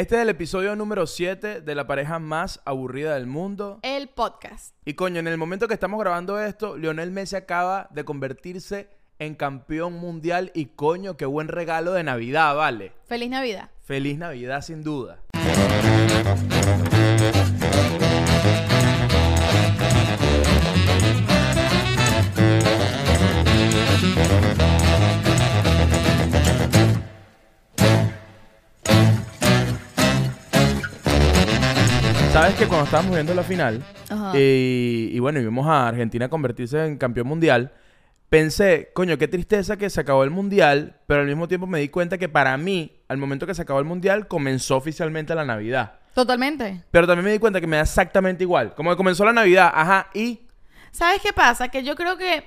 Este es el episodio número 7 de la pareja más aburrida del mundo. El podcast. Y coño, en el momento que estamos grabando esto, Lionel Messi acaba de convertirse en campeón mundial y coño, qué buen regalo de Navidad, ¿vale? Feliz Navidad. Feliz Navidad sin duda. Sabes que cuando estábamos viendo la final y, y bueno, y vimos a Argentina convertirse en campeón mundial, pensé, coño, qué tristeza que se acabó el mundial, pero al mismo tiempo me di cuenta que para mí, al momento que se acabó el mundial, comenzó oficialmente la Navidad. Totalmente. Pero también me di cuenta que me da exactamente igual. Como que comenzó la Navidad, ajá, y ¿Sabes qué pasa? Que yo creo que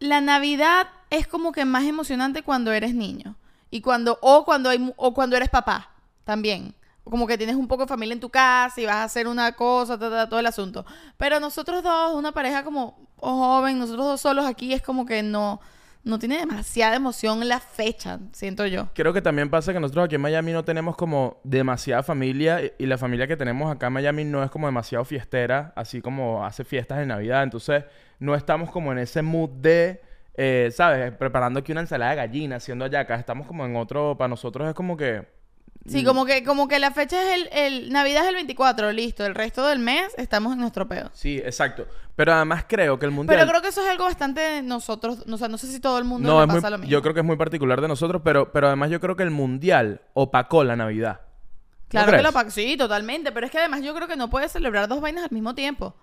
la Navidad es como que más emocionante cuando eres niño. Y cuando, o cuando hay, o cuando eres papá, también. Como que tienes un poco de familia en tu casa y vas a hacer una cosa, todo el asunto. Pero nosotros dos, una pareja como o joven, nosotros dos solos aquí, es como que no, no tiene demasiada emoción la fecha, siento yo. creo que también pasa que nosotros aquí en Miami no tenemos como demasiada familia y- y la familia que tenemos acá en Miami no es como demasiado fiestera, así como hace fiestas de Navidad. Entonces no estamos como en ese mood de, eh, ¿sabes? Preparando aquí una ensalada de gallina, haciendo hallacas. Estamos como en otro, para nosotros es como que... Sí, como que, como que la fecha es el, el Navidad es el 24, listo. El resto del mes estamos en nuestro pedo. Sí, exacto. Pero además creo que el mundial... Pero creo que eso es algo bastante de nosotros. O sea, no sé si todo el mundo no, le muy- pasa lo mismo. yo creo que es muy particular de nosotros, pero, pero además yo creo que el mundial opacó la Navidad. ¿No Claro que lo pa- Sí, totalmente. Pero es que además yo creo que no puedes celebrar dos vainas al mismo tiempo.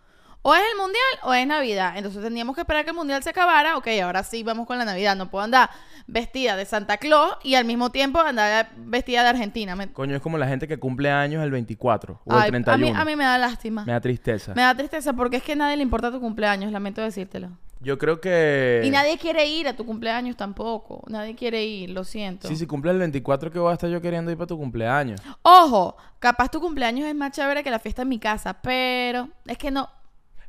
O es el mundial o es Navidad. Entonces teníamos que esperar que el mundial se acabara. Ok, ahora sí vamos con la Navidad. No puedo andar vestida de Santa Claus y al mismo tiempo andar vestida de Argentina. Me- Coño, es como la gente que cumple años el 24 o Ay, el 31. a, mí, a mí me da lástima. Me da tristeza. Me da tristeza porque es que a nadie le importa tu cumpleaños. Lamento decírtelo. Yo creo que... Y nadie quiere ir a tu cumpleaños tampoco. Nadie quiere ir, lo siento. Sí, si cumples el 24, que voy a estar yo queriendo ir para tu cumpleaños? Ojo, capaz tu cumpleaños es más chévere que la fiesta en mi casa, pero es que no.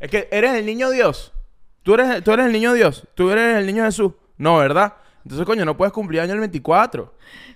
Es que eres el niño Dios. Tú eres, tú eres el niño Dios. Tú eres el niño Jesús. No, ¿verdad? Entonces, coño, no puedes cumplir año el 24.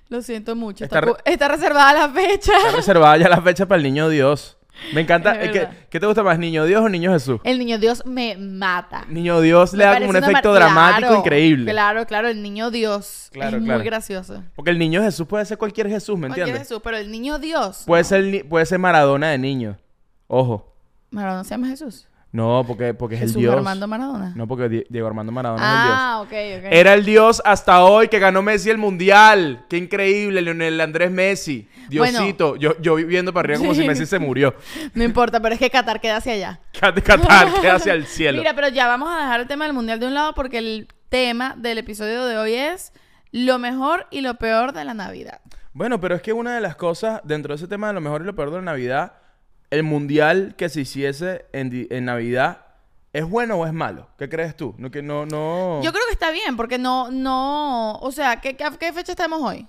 Lo siento mucho. Está Está, re- cu- está reservada la fecha. Está reservada ya la fecha para el niño Dios. Me encanta. ¿Qué te gusta más, niño Dios o niño Jesús? El niño Dios me mata. Niño Dios le da como un efecto dramático Claro, increíble. Claro, claro, el niño Dios Claro, es claro. muy gracioso. Porque el niño Jesús puede ser cualquier Jesús, ¿me Cualquier entiendes? Jesús, pero el niño Dios. Puede ser, puede ser Maradona de niño. Ojo. Maradona se llama Jesús. No, porque, porque es el Dios. Armando Maradona. No, porque Di- Diego Armando Maradona es el Dios. ah, ok, ok. Era el Dios hasta hoy que ganó Messi el Mundial. Qué increíble, Leonel Andrés Messi. Diosito. Yo, yo viviendo para arriba como Sí. si Messi se murió. No importa, pero es que Qatar queda hacia allá. Qatar, que hacia el cielo. Mira, pero ya vamos a dejar el tema del mundial de un lado porque el tema del episodio de hoy es lo mejor y lo peor de la Navidad. Bueno, pero es que una de las cosas dentro de ese tema de lo mejor y lo peor de la Navidad, el Mundial que se hiciese en, en Navidad, ¿es bueno o es malo? ¿Qué crees tú? No, que no, no... Yo creo que está bien porque no, no, o sea, ¿qué, qué, qué fecha estamos hoy?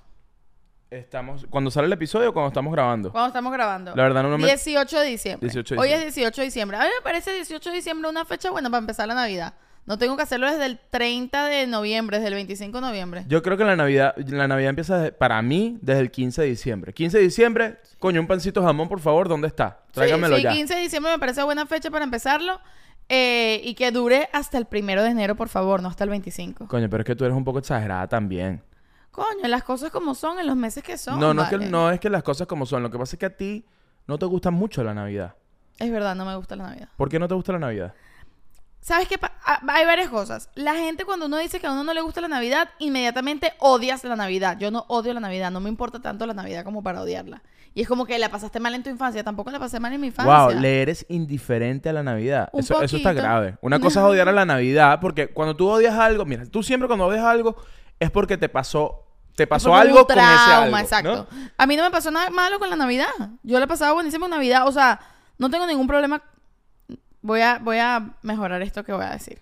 Estamos... ¿Cuando sale el episodio o cuando estamos grabando? Cuando estamos grabando. La verdad no me- 18 de diciembre. 18 de Hoy es diciembre. 18 de diciembre. A mí me parece 18 de diciembre una fecha buena para empezar la Navidad. No tengo que hacerlo desde el 30 de noviembre, desde el 25 de noviembre. Yo creo que la Navidad, la Navidad empieza desde- para mí desde el 15 de diciembre. 15 de diciembre, coño, un pancito jamón, por favor, ¿dónde está? Tráigamelo sí, sí, ya. 15 de diciembre me parece buena fecha para empezarlo. eh, y que dure hasta el primero de enero, por favor, no hasta el 25. Coño, pero es que tú eres un poco exagerada también. Coño, las cosas como son en los meses que son. no, no, es que, no es que las cosas como son. Lo que pasa es que a ti no te gusta mucho la Navidad. Es verdad, no me gusta la Navidad. ¿Por qué no te gusta la Navidad? ¿Sabes qué? ah, Hay varias cosas. La gente cuando uno dice que a uno no le gusta la Navidad, inmediatamente odias la Navidad. Yo no odio la Navidad, no me importa tanto la Navidad como para odiarla. Y es como que la pasaste mal en tu infancia, tampoco la pasé mal en mi infancia. Wow, le eres indiferente a la Navidad. Un Eso, eso está grave. Una cosa es odiar a la Navidad, porque cuando tú odias algo, mira, tú siempre cuando odias algo es porque te pasó, te pasó algo con ese algo. exacto. ¿no? A mí no me pasó nada malo con la Navidad. Yo la pasaba buenísimo en Navidad. O sea, no tengo ningún problema. Voy a, voy a mejorar esto que voy a decir.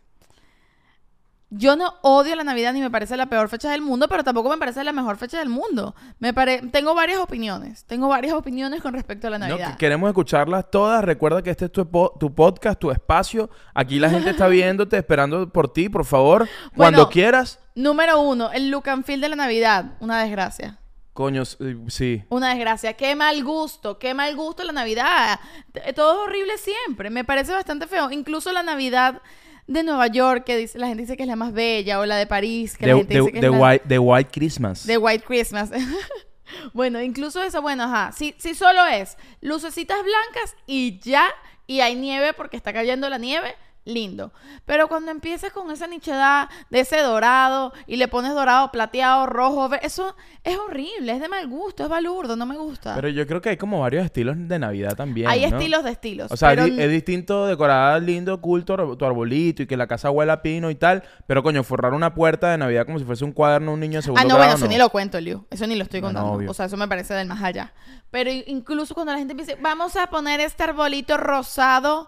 Yo no odio la Navidad ni me parece la peor fecha del mundo, pero tampoco me parece la mejor fecha del mundo. Me pare... Tengo varias opiniones. Tengo varias opiniones con respecto a la No, Navidad. que queremos escucharlas todas. Recuerda que este es tu, po- tu podcast, tu espacio. Aquí la gente está viéndote, esperando por ti, por favor. Cuando Bueno. quieras. Número uno, el look and feel de la Navidad. Una desgracia. Coño, eh, sí. Una desgracia. Qué mal gusto, qué mal gusto la Navidad. T- Todo es horrible siempre. Me parece bastante feo. Incluso la Navidad de Nueva York, que dice, la gente dice que es la más bella, o la de París, que la The, gente the- dice que the es la white, the White Christmas. de White Christmas. bueno, incluso esa, bueno, ajá. Si, si solo es lucecitas blancas y ya, y hay nieve porque está cayendo la nieve, lindo. Pero cuando empiezas con esa nichedad de ese dorado y le pones dorado, plateado, rojo, eso es horrible, es de mal gusto, es balurdo, no me gusta. Pero yo creo que hay como varios estilos de Navidad también. hay ¿no? estilos de estilos. O sea, pero es, di- es distinto decorar lindo, cool tu, ar- tu arbolito y que la casa huela a pino y tal. Pero coño, forrar una puerta de Navidad como si fuese un cuaderno de un niño de segundo Ah, no, bueno, eso no. ni lo cuento, Liu. Eso ni lo estoy No, no, contando. obvio. o sea, eso me parece del más allá. Pero incluso cuando la gente me dice, vamos a poner este arbolito rosado,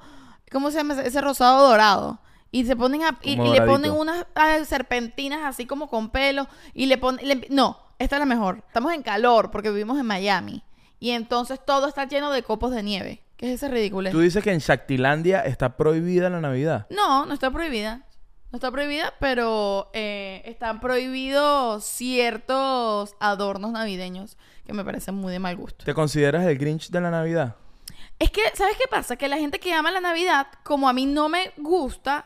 ¿cómo se llama? ese- rosado dorado. Y se ponen a- y, le ponen unas ah, serpentinas así como con pelo y le ponen... le- no, esta es la mejor. Estamos en calor porque vivimos en Miami. Y entonces todo está lleno de copos de nieve. ¿Qué es ese ridículo? Tú dices que en Shaktilandia está prohibida la Navidad. No, no está prohibida. No está prohibida, pero eh, están prohibidos ciertos adornos navideños que me parecen muy de mal gusto. ¿Te consideras el Grinch de la Navidad? Es que, ¿sabes qué pasa? Que la gente que ama la Navidad, como a mí no me gusta,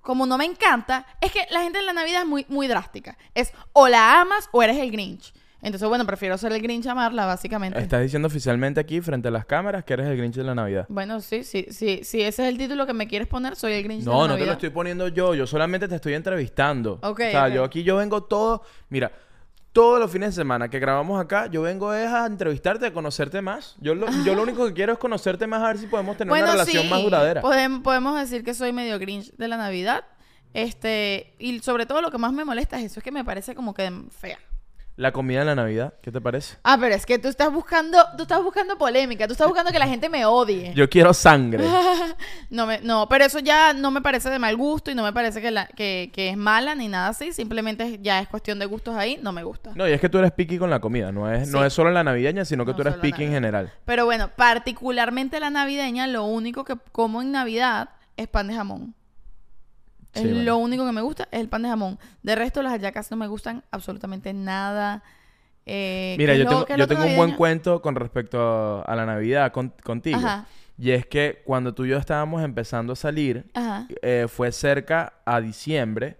como no me encanta, es que la gente en la Navidad es muy, muy drástica. Es o la amas o eres el Grinch. Entonces, bueno, prefiero ser el Grinch amarla, básicamente. Estás diciendo oficialmente aquí, frente a las cámaras, que eres el Grinch de la Navidad. Bueno, sí, sí, sí. Si ese es el título que me quieres poner, soy el Grinch de la No, no Navidad. te lo estoy poniendo yo. Yo solamente te estoy entrevistando. Ok, o sea, yo aquí yo vengo todo... Mira, todos los fines de semana que grabamos acá, yo vengo es a entrevistarte, a conocerte más. Yo lo, yo lo único que quiero es conocerte más, a ver si podemos tener una relación sí, más duradera. podem- podemos decir que soy medio Grinch de la Navidad. Este, y sobre todo lo que más me molesta es eso, es que me parece como que fea. La comida en la Navidad, ¿qué te parece? Ah, pero es que tú estás buscando, tú estás buscando polémica, tú estás buscando que la gente me odie. Yo quiero sangre. No, me, no, pero eso ya no me parece de mal gusto y no me parece que, la, que, que es mala ni nada así. Simplemente ya es cuestión de gustos ahí, no me gusta. No, y es que tú eres picky con la comida. No es, no Sí. es solo la navideña, sino que No tú eres picky en general. Pero bueno, particularmente la navideña, lo único que como en Navidad es pan de jamón. Es Sí, bueno. lo único que me gusta, es el pan de jamón. De resto, las hallacas no me gustan absolutamente nada. Eh, Mira, ¿qué es yo lo- tengo, yo un buen cuento con respecto a la Navidad con- contigo. Ajá, Y es que cuando tú y yo estábamos empezando a salir, eh, fue cerca a diciembre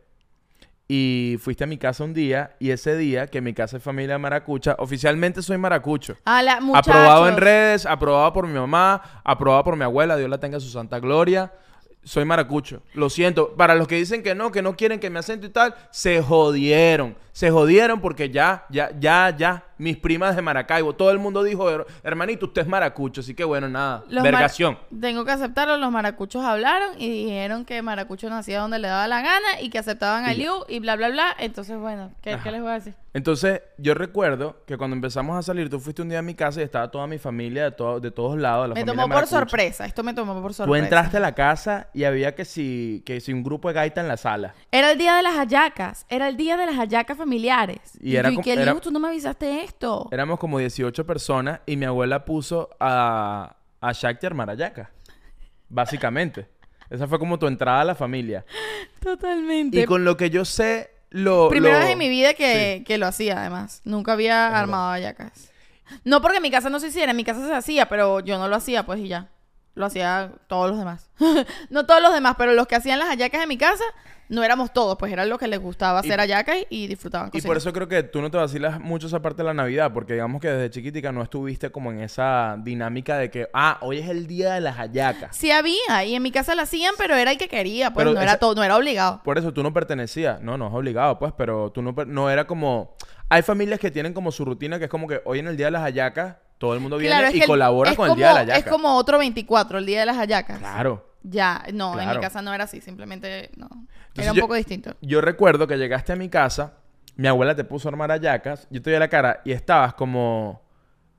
y fuiste a mi casa un día y ese día que mi casa es familia maracucha, oficialmente soy maracucho. La. Aprobado en redes, aprobado por mi mamá, aprobado por mi abuela, Dios la tenga en su santa gloria. Soy maracucho. Lo siento. Para los que dicen que no, que no quieren que me acento y tal, se jodieron. Se jodieron porque ya, ya, ya, ya. Mis primas de Maracaibo, todo el mundo dijo, "Her- hermanito, usted es maracucho. Así que bueno, nada. Los Vergación. Tengo que aceptarlo, los maracuchos hablaron y dijeron que Maracucho nacía donde le daba la gana y que aceptaban a. Liu y bla, bla, bla. Entonces, bueno, ¿qué, les voy a decir? Entonces, yo recuerdo que cuando empezamos a salir, tú fuiste un día a mi casa y estaba toda mi familia de, to- de todos lados. La Me tomó por sorpresa, esto me tomó por Tú sorpresa. entraste a la casa y había que si, que si un grupo de gaita en la sala. Era el día de las hallacas, era el día de las hallacas familiares. Y Y, era yo, como- ¿qué, era-? Tú no me avisaste esto. Éramos como 18 personas y mi abuela puso a, a Shakti a armar hallaca. Básicamente. Esa fue como tu entrada a la familia. Totalmente. Y con lo que yo sé, lo... Primera lo- vez en mi vida que, que lo hacía, además. Nunca había verdad. armado hallacas. No porque en mi casa no se hiciera, en mi casa se hacía, pero yo no lo hacía, pues, y ya. Lo hacía todos los demás. no todos los demás, pero los que hacían las hallacas en mi casa, no éramos todos, pues eran los que les gustaba hacer Y- hallacas y, y disfrutaban Y cocinar. por eso creo que tú no te vacilas mucho esa parte de la Navidad, porque digamos que desde chiquitica no estuviste como en esa dinámica de que, ah, hoy es el día de las hallacas. Sí había, y en mi casa la hacían, pero era el que quería, pues Pero no era todo, no era obligado. Por eso tú no pertenecías. No, no es obligado, pues, pero tú no, no era como... Hay familias que tienen como su rutina, que es como que hoy en el día de las hallacas, todo el mundo viene Claro, y el- colabora con el día de la hallaca. Es como otro 24, el día de las hallacas. Claro. Ya, no, en mi casa no era así, simplemente no. Entonces era un yo- poco distinto. Yo recuerdo que llegaste a mi casa, mi abuela te puso a armar hallacas, yo te vi la cara y estabas como...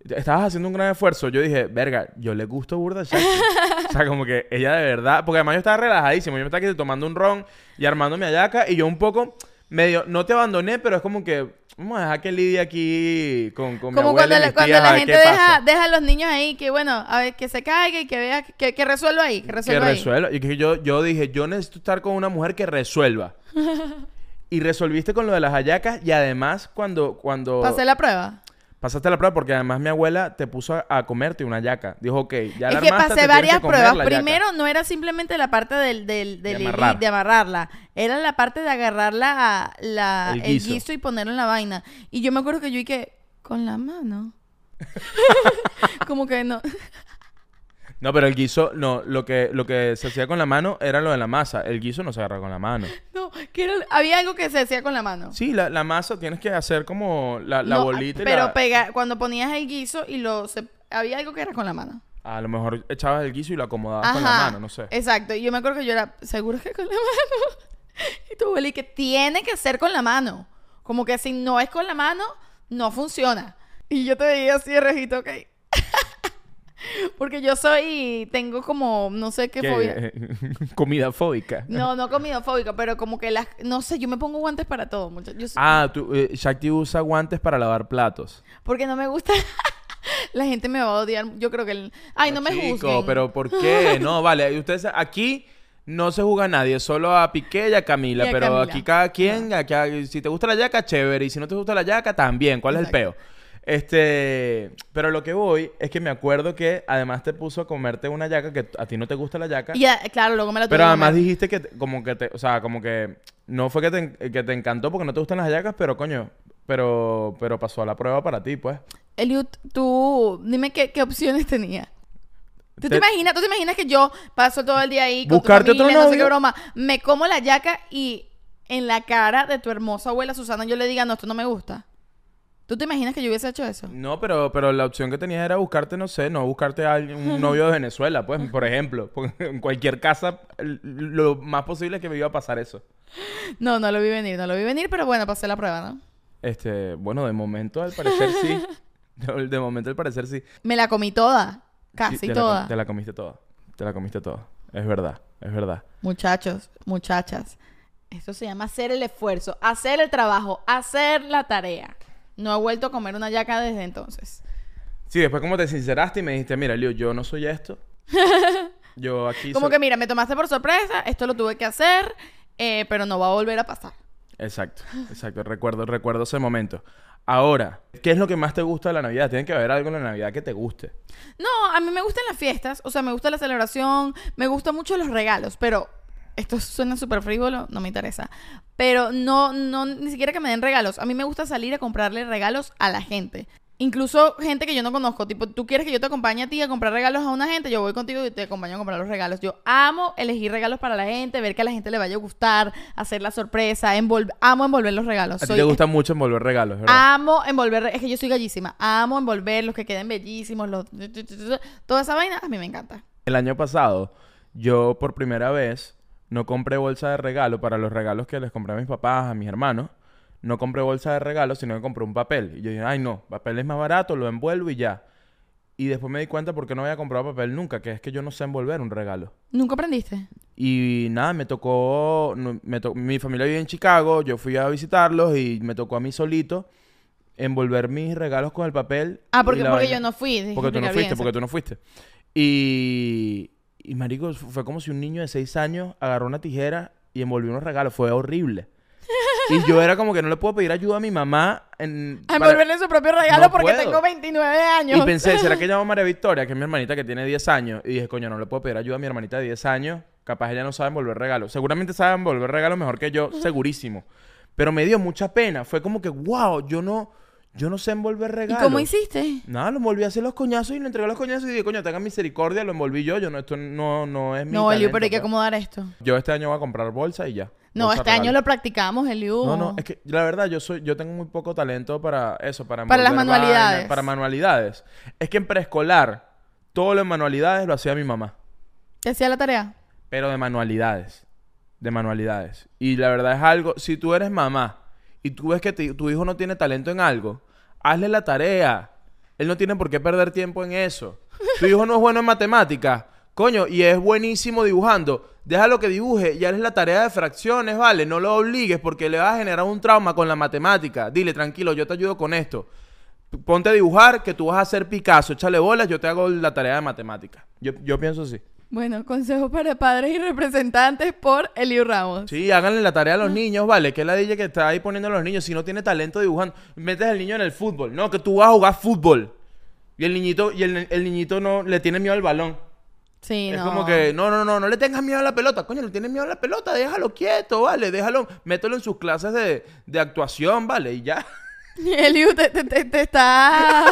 Estabas haciendo un gran esfuerzo. Yo dije, verga, yo le gusto burda Shakti. o sea, como que ella de verdad... Porque además yo estaba relajadísimo. Yo me estaba aquí tomando un ron y armando mi hallaca y yo un poco medio... No te abandoné, pero es como que... Vamos a dejar que lidie aquí con, con mi Como abuela cuando, y la, mis cuando tías, la gente deja, deja a los niños ahí, que bueno, a ver, que se caiga y que vea, que, que resuelva ahí, que Que resuelva ahí. resuelva. Y que yo, yo dije, yo necesito estar con una mujer que resuelva. y resolviste con lo de las hallacas y además cuando... cuando Pasé la prueba. Pasaste la prueba porque además mi abuela te puso a, a comerte una yaca. Dijo, ok, ya la es que armaste, pasé varias que pruebas. la yaca". Primero, no era simplemente la parte del, del, del De de amarrarla. Era la parte de agarrar la, la- El el, guiso. y ponerlo en la vaina. Y yo me acuerdo que yo y que con la mano. Como que no. No, pero el guiso, no, lo que, lo que se hacía con la mano era lo de la masa. El guiso no se agarra con la mano. No, que era- había algo que se hacía con la mano. Sí, la, la masa tienes que hacer como la, la No, bolita y Pero la- pega, cuando ponías el guiso y lo... se- había algo que era con la mano. A lo mejor echabas el guiso y lo acomodabas con la mano, no sé. Exacto. Y yo me acuerdo que yo era, seguro que con la mano. Y tu abuela y que tiene que ser con la mano. Como que si no es con la mano, no funciona. Y yo te veía así de rejito, ok. Porque yo soy, tengo como, no sé qué ¿Qué? fobia. Comida fóbica. No, no comidofóbica, pero como que las, no sé, yo me pongo guantes para todo, muchachos. Yo soy- Ah, tú, eh, Shakti usa guantes para lavar platos. Porque no me gusta. La gente me va a odiar. Yo creo que. el- Ay, no, me Chico, juzguen. pero ¿por qué? No, vale. Ustedes aquí no se juzga a nadie, solo a Piqué y a Camila. Y a pero Camila. aquí cada quien, aquí- si te gusta la yaca, chévere. Y si no te gusta la yaca, también. ¿Cuál es el peo? Este, pero lo que voy es que me acuerdo que además te puso a comerte una yaca que a ti no te gusta la yaca. Y claro, luego me la tuve Pero que además comer. dijiste que te- como que te, o sea, como que no fue que te, que te encantó porque no te gustan las hallacas, pero coño, pero pero pasó a la prueba para ti, pues. Eliud, tú, dime qué, qué opciones tenía. ¿Tú te, Te- imaginas, ¿Tú te imaginas que yo paso todo el día ahí con Buscarte tu familia, otro no sé qué novio. broma, me como la yaca y en la cara de tu hermosa abuela Susana yo le diga, no, esto no me gusta? ¿Tú te imaginas que yo hubiese hecho eso? No, pero pero la opción que tenías era buscarte, no sé, no buscarte a un novio de Venezuela, pues, por ejemplo, porque en cualquier casa lo más posible es que me iba a pasar eso. No, no lo vi venir, no lo vi venir, pero bueno, pasé la prueba, ¿no? Este, bueno, de momento al parecer sí. De, de momento al parecer sí. Me la comí toda, Sí, casi la toda. te la comiste toda. Te la comiste toda. Es verdad, es verdad. Muchachos, muchachas, esto se llama hacer el esfuerzo, hacer el trabajo, hacer la tarea. No he vuelto a comer una yaca desde entonces. Sí, después como te sinceraste y me dijiste, mira, Leo, yo no soy esto. Yo aquí Como soy- que mira, me tomaste por sorpresa, esto lo tuve que hacer, eh, pero no va a volver a pasar. Exacto, exacto. Recuerdo, recuerdo ese momento. Ahora, ¿qué es lo que más te gusta de la Navidad? Tiene que haber algo en la Navidad que te guste. No, a mí me gustan las fiestas, o sea, me gusta la celebración, me gustan mucho los regalos, pero esto suena súper frívolo, no me interesa. Pero no, no, ni siquiera que me den regalos. A mí me gusta salir a comprarle regalos a la gente. Incluso gente que yo no conozco. Tipo, tú quieres que yo te acompañe a ti a comprar regalos a una gente, yo voy contigo y te acompaño a comprar los regalos. Yo amo elegir regalos para la gente, ver que a la gente le vaya a gustar, hacer la sorpresa, envol- amo envolver los regalos. A ti Soy- te gusta mucho envolver regalos, ¿verdad? Amo envolver, es que yo soy gallísima. Amo envolver los que queden bellísimos, los toda esa vaina, a mí me encanta. El año pasado, yo por primera vez no compré bolsa de regalo para los regalos que les compré a mis papás, a mis hermanos. No compré bolsa de regalo, sino que compré un papel. Y yo dije, ay no, papel es más barato, lo envuelvo y ya. Y después me di cuenta por qué no había comprado papel nunca, que es que yo no sé envolver un regalo. ¿Nunca aprendiste? Y nada, me tocó, me to- mi familia vive en Chicago, yo fui a visitarlos y me tocó a mí solito envolver mis regalos con el papel. Ah, porque, porque vaina. yo no fui. Porque tú no fuiste, bien, porque tú no fuiste. Y, y marico, fue como si un niño de seis años agarró una tijera y envolvió unos regalos. Fue horrible. y yo era como que no le puedo pedir ayuda a mi mamá en... A para- envolverle su propio regalo No porque puedo. tengo 29 años. Y pensé, ¿será que llamo a María Victoria, que es mi hermanita que tiene 10 años? Y dije, coño, no le puedo pedir ayuda a mi hermanita de 10 años. Capaz ella no sabe envolver regalos. Seguramente sabe envolver regalos mejor que yo, segurísimo. Pero me dio mucha pena. Fue como que, wow, yo no, yo no sé envolver ¿Y regalos. cómo hiciste? Nada, lo envolví a hacer los coñazos y le entregué los coñazos y dije, coño, tengan misericordia, lo envolví yo. Yo no, esto no, no es mi No, Eliu, pero hay que pues. acomodar esto. Yo este año voy a comprar bolsa y ya. No, este año lo practicamos, Eliu. No, no, es que la verdad yo soy, yo tengo muy poco talento para eso, para Para las manualidades. vainas, para manualidades. Es que en preescolar, todo lo de manualidades lo hacía mi mamá. ¿Te hacía la tarea? Pero de manualidades. De manualidades. Y la verdad es algo, si tú eres mamá y tú ves que tu hijo no tiene talento en algo, hazle la tarea. Él no tiene por qué perder tiempo en eso. Tu hijo no es bueno en matemáticas, coño, y es buenísimo dibujando. Déjalo que dibuje y hazle la tarea de fracciones, ¿vale? No lo obligues porque le vas a generar un trauma con la matemática. Dile, tranquilo, yo te ayudo con esto. Ponte a dibujar, que tú vas a hacer Picasso, échale bolas, yo te hago la tarea de matemáticas. Yo, yo pienso así. Bueno, consejos para padres y representantes por Eliu Ramos. Sí, háganle la tarea a los niños, ¿vale? Que es la DJ que está ahí poniendo a los niños. Si no tiene talento dibujando, metes al niño en el fútbol. No, que tú vas a jugar fútbol. Y el niñito, y el, el niñito no le tiene miedo al balón. Sí, Es no. como que, no, no, no, no le tengas miedo a la pelota. Coño, le tienes miedo a la pelota, déjalo quieto, ¿vale? Déjalo, mételo en sus clases de, de actuación, ¿vale? Y ya. Eliu, te, te, te, te estás...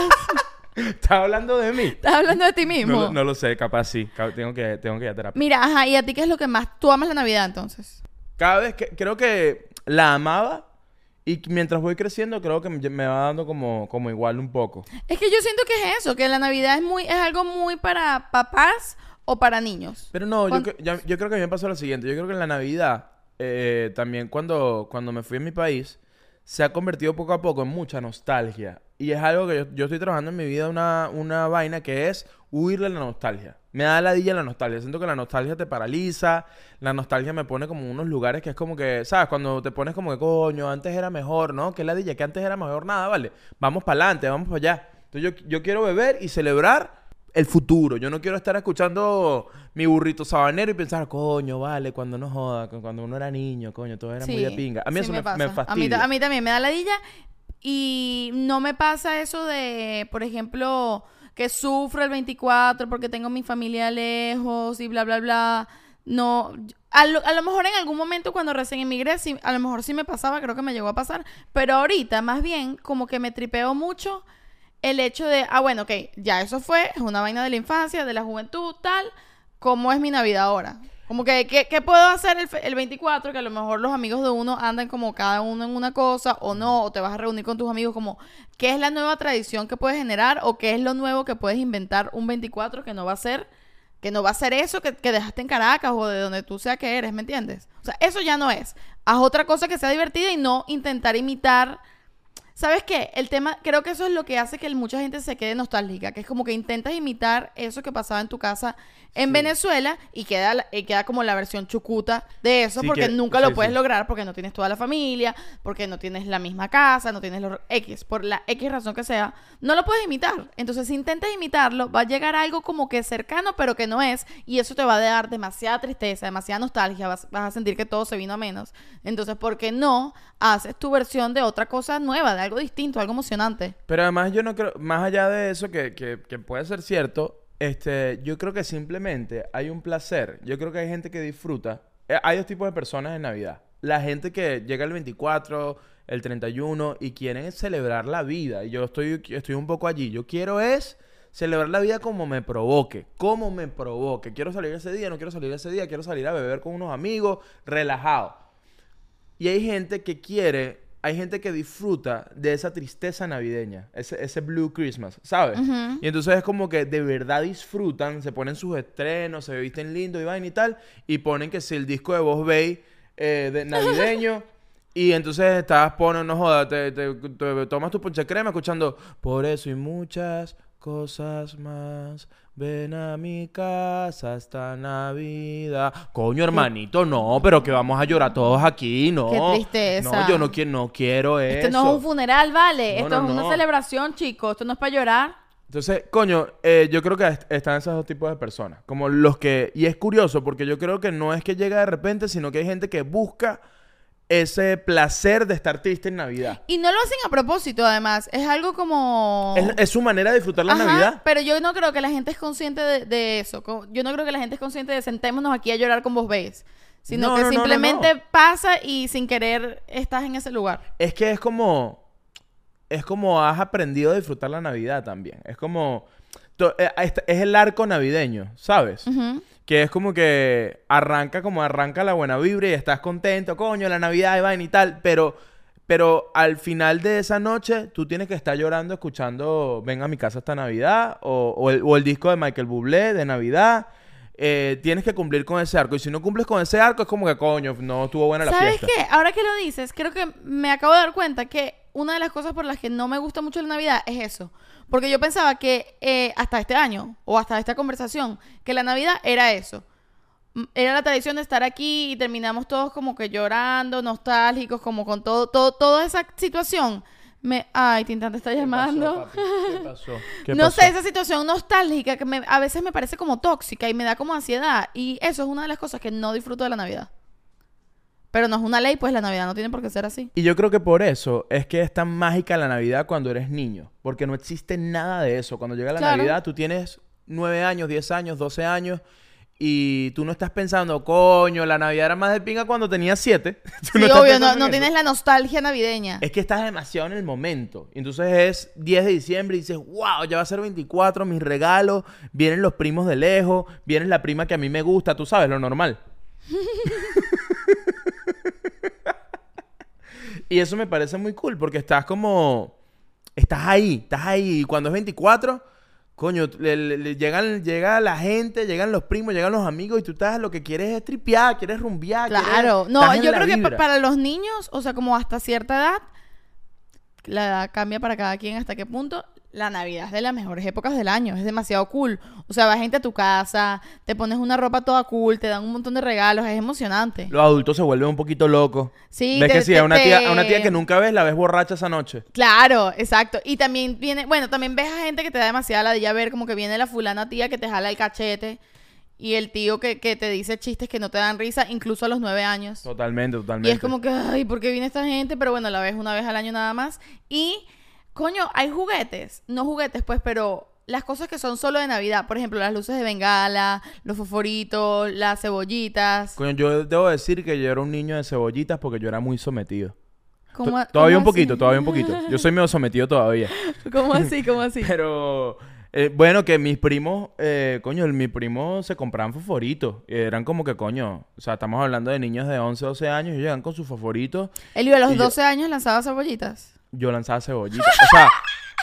¿Estás hablando de mí? estás hablando de ti mismo. No, lo- no lo sé, capaz sí. Tengo que, tengo que ir a terapia. Mira, ajá, ¿y a ti qué es lo que más... Tú amas la Navidad, entonces? Cada vez que, creo que la amaba y mientras voy creciendo creo que me, va dando como, como igual un poco. Es que yo siento que es eso, que la Navidad es muy es algo muy para papás o para niños. Pero no, yo creo que a mí me pasó lo siguiente. Yo creo que en la Navidad, eh, también cuando, cuando me fui a mi país, se ha convertido poco a poco en mucha nostalgia. Y es algo que yo, yo estoy trabajando en mi vida, una, una vaina que es huirle la nostalgia. Me da ladilla la nostalgia. Siento que la nostalgia te paraliza. La nostalgia me pone como en unos lugares que es como que, ¿sabes? Cuando te pones como que, coño, antes era mejor, ¿no? Que ladilla, que antes era mejor nada, ¿vale? Vamos para adelante, vamos para allá. Entonces yo, yo quiero beber y celebrar el futuro. Yo no quiero estar escuchando mi burrito sabanero y pensar, coño, vale, cuando no joda, cu- cuando uno era niño, coño, todo era muy de pinga. A mí sí eso me, me A mí, fastidia. a mí también me da ladilla. Y no me pasa eso de, por ejemplo, que sufro el 24 porque tengo mi familia lejos y bla, bla, bla. No, a lo, a lo mejor en algún momento cuando recién emigré, sí, a lo mejor sí me pasaba, creo que me llegó a pasar. Pero ahorita, más bien, como que me tripeo mucho el hecho de, ah, bueno, ok, ya eso fue, es una vaina de la infancia, de la juventud, tal. ¿Cómo es mi Navidad ahora? Como que, ¿qué, qué puedo hacer el, el 24? Que a lo mejor los amigos de uno andan como cada uno en una cosa, o no, o te vas a reunir con tus amigos, como, ¿qué es la nueva tradición que puedes generar? O qué es lo nuevo que puedes inventar un 24 que no va a ser, que no va a ser eso que, que dejaste en Caracas o de donde tú sea que eres, ¿me entiendes? O sea, eso ya no es. Haz otra cosa que sea divertida y no intentar imitar ¿Sabes qué? El tema, creo que eso es lo que hace que mucha gente se quede nostálgica, que es como que intentas imitar eso que pasaba en tu casa en Sí. Venezuela y queda, y queda como la versión chucuta de eso, Sí, porque que- nunca sí, lo puedes lograr, porque no tienes toda la familia, porque no tienes la misma casa, no tienes los X, por la X razón que sea, no lo puedes imitar. Entonces, si intentas imitarlo, va a llegar algo como que cercano, pero que no es, y eso te va a dar demasiada tristeza, demasiada nostalgia, vas, vas a sentir que todo se vino a menos. Entonces, ¿por qué no haces tu versión de otra cosa nueva, de algo distinto, algo emocionante? Pero además yo no creo, más allá de eso que, que- que puede ser cierto, este, yo creo que simplemente hay un placer. Yo creo que hay gente que disfruta. Eh, Hay dos tipos de personas en Navidad. La gente que llega el 24, el 31 y quieren celebrar la vida. Y yo estoy, estoy un poco allí. Yo quiero es celebrar la vida como me provoque. Como me provoque. Quiero salir ese día, no quiero salir ese día. Quiero salir a beber con unos amigos, relajado. Y hay gente que quiere, hay gente que disfruta de esa tristeza navideña, ese, ese Blue Christmas, ¿sabes? Y entonces es como que de verdad disfrutan, se ponen sus estrenos, se visten lindo y vaina y tal, y ponen que si el disco de Bay eh, de navideño. Y entonces estás, pones, no jodas, te, te- te tomas tu ponche crema escuchando Por eso y muchas cosas más. Ven a mi casa esta Navidad. Coño, hermanito, no, pero que vamos a llorar todos aquí, no. Qué tristeza. No, yo no, quiero no quiero eso. Esto no es un funeral, ¿vale? No, Esto no, es una no. celebración, chicos. Esto no es para llorar. Entonces, coño, eh, yo creo que est- están esos dos tipos de personas. Como los que... Y es curioso porque yo creo que no es que llega de repente, sino que hay gente que busca ese placer de estar triste en Navidad. Y no lo hacen a propósito, además. Es algo como... Es, es su manera de disfrutar la Ajá, Navidad. Pero yo no creo que la gente es consciente de, de eso. Yo no creo que la gente es consciente de sentémonos aquí a llorar con vos veis. Sino No, que no, simplemente no. pasa y sin querer estás en ese lugar. Es que es como... Es como has aprendido a disfrutar la Navidad también. Es como... eh, este- Es el arco navideño, ¿sabes? Que es como que arranca como arranca la buena vibra y estás contento, coño, la Navidad y vaina y tal, pero, pero al final de esa noche tú tienes que estar llorando escuchando Ven a mi casa esta Navidad o, o el, o el disco de Michael Bublé de Navidad. Eh, tienes que cumplir con ese arco y si no cumples con ese arco es como que coño, no estuvo buena la ¿Sabes fiesta. qué? Ahora que lo dices, creo que me acabo de dar cuenta que una de las cosas por las que no me gusta mucho la Navidad es eso. Porque yo pensaba que eh, hasta este año o hasta esta conversación, que la Navidad era eso. Era la tradición de estar aquí y terminamos todos como que llorando, nostálgicos, como con todo, todo, toda esa situación. Me... Ay, Tintán te está llamando. ¿Qué pasó? ¿Qué no pasó? sé, esa situación nostálgica que me- a veces me parece como tóxica y me da como ansiedad. Y eso es una de las cosas que no disfruto de la Navidad. Pero no es una ley, pues la Navidad no tiene por qué ser así. Y yo creo que por eso es que es tan mágica la Navidad cuando eres niño. Porque no existe nada de eso. Cuando llega la Claro. Navidad, tú tienes 9 años, 10 años, 12 años. Y tú no estás pensando, coño, la Navidad era más de pinga cuando tenías 7. Sí, obvio, no, no tienes la nostalgia navideña. Es que estás demasiado en el momento. Entonces es 10 de diciembre y dices, wow, ya va a ser 24, mis regalos, vienen los primos de lejos, viene la prima que a mí me gusta, tú sabes, lo normal. y eso me parece muy cool porque estás como, estás ahí, estás ahí. Y cuando es 24, coño, le- le- le llegan, llega la gente, llegan los primos, llegan los amigos y tú estás, lo que quieres es tripear, quieres rumbear. quieres- Claro, no, yo creo que para los niños, o sea, como hasta cierta edad, la edad cambia para cada quien hasta qué punto. La Navidad es de las mejores épocas del año, es demasiado cool. O sea, va gente a tu casa, te pones una ropa toda cool, te dan un montón de regalos, es emocionante. Los adultos se vuelven un poquito locos. Sí, ves te- que sí, te- a una, tía, a una tía que nunca ves, la ves borracha esa noche. Claro, exacto. Y también viene, bueno, también ves a gente que te da demasiada ladilla ver, como que viene la fulana tía que te jala el cachete y el tío que, que te dice chistes que no te dan risa, incluso a los nueve años. Totalmente, totalmente. Y es como que, ay, ¿por qué viene esta gente? Pero bueno, la ves una vez al año nada más. Y, coño, hay juguetes. No juguetes, pues, pero las cosas que son solo de Navidad. Por ejemplo, las luces de bengala, los fosforitos, las cebollitas. Coño, yo debo decir que yo era un niño de cebollitas porque yo era muy sometido. ¿Cómo- To- todavía un así? poquito, todavía un poquito. Yo soy medio sometido todavía. ¿Cómo así? ¿Cómo así? Pero, eh, bueno, que mis primos, eh, coño, el- mi primo se compraban fosforitos. Eran como que, coño, o sea, estamos hablando de niños de 11, 12 años y llegan con sus fosforitos. Elio, a los Y yo- 12 años lanzaba cebollitas. Yo lanzaba cebollitas. O sea,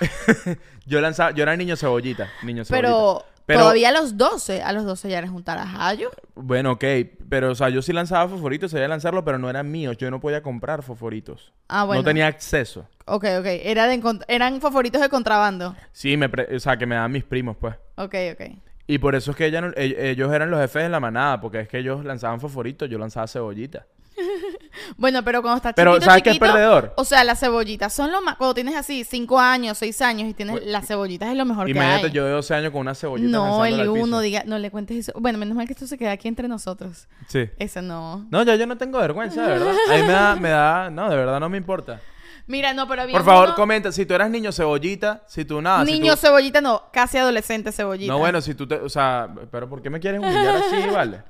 yo lanzaba, yo era niño cebollita, niño cebollita. Pero, Pero- todavía a los 12, a los 12 ya eres un tarajayo. Bueno, ok, pero o sea, yo sí lanzaba fosforitos, sabía lanzarlo, pero no eran míos. Yo no podía comprar fosforitos. Ah, bueno. No tenía acceso. Ok, ok. Era de eran favoritos de contrabando. Sí, me pre- o sea, que me daban mis primos, pues. Ok, ok. Y por eso es que ella no- e- ellos eran los jefes de la manada, porque es que ellos lanzaban fosforitos, yo lanzaba cebollita. Bueno, pero cuando estás Pero, chiquito, ¿sabes qué es chiquito, perdedor? O sea, las cebollitas son lo más... Cuando tienes así 5 años, 6 años y tienes las cebollitas es lo mejor Imagínate que hay. yo de 12 años con una cebollita no, el uno diga, no le cuentes eso. Bueno, menos mal que esto se queda aquí entre nosotros. Sí. Eso no. No, ya yo no tengo vergüenza, de verdad. A mí me da, me da, no, de verdad no me importa. Mira, no, pero había Por favor, uno- comenta, si tú eras niño cebollita, si tú nada, si Niño tú- cebollita, no, casi adolescente cebollita. No, bueno, si tú te, o sea, pero ¿por qué me quieres humillar así, vale?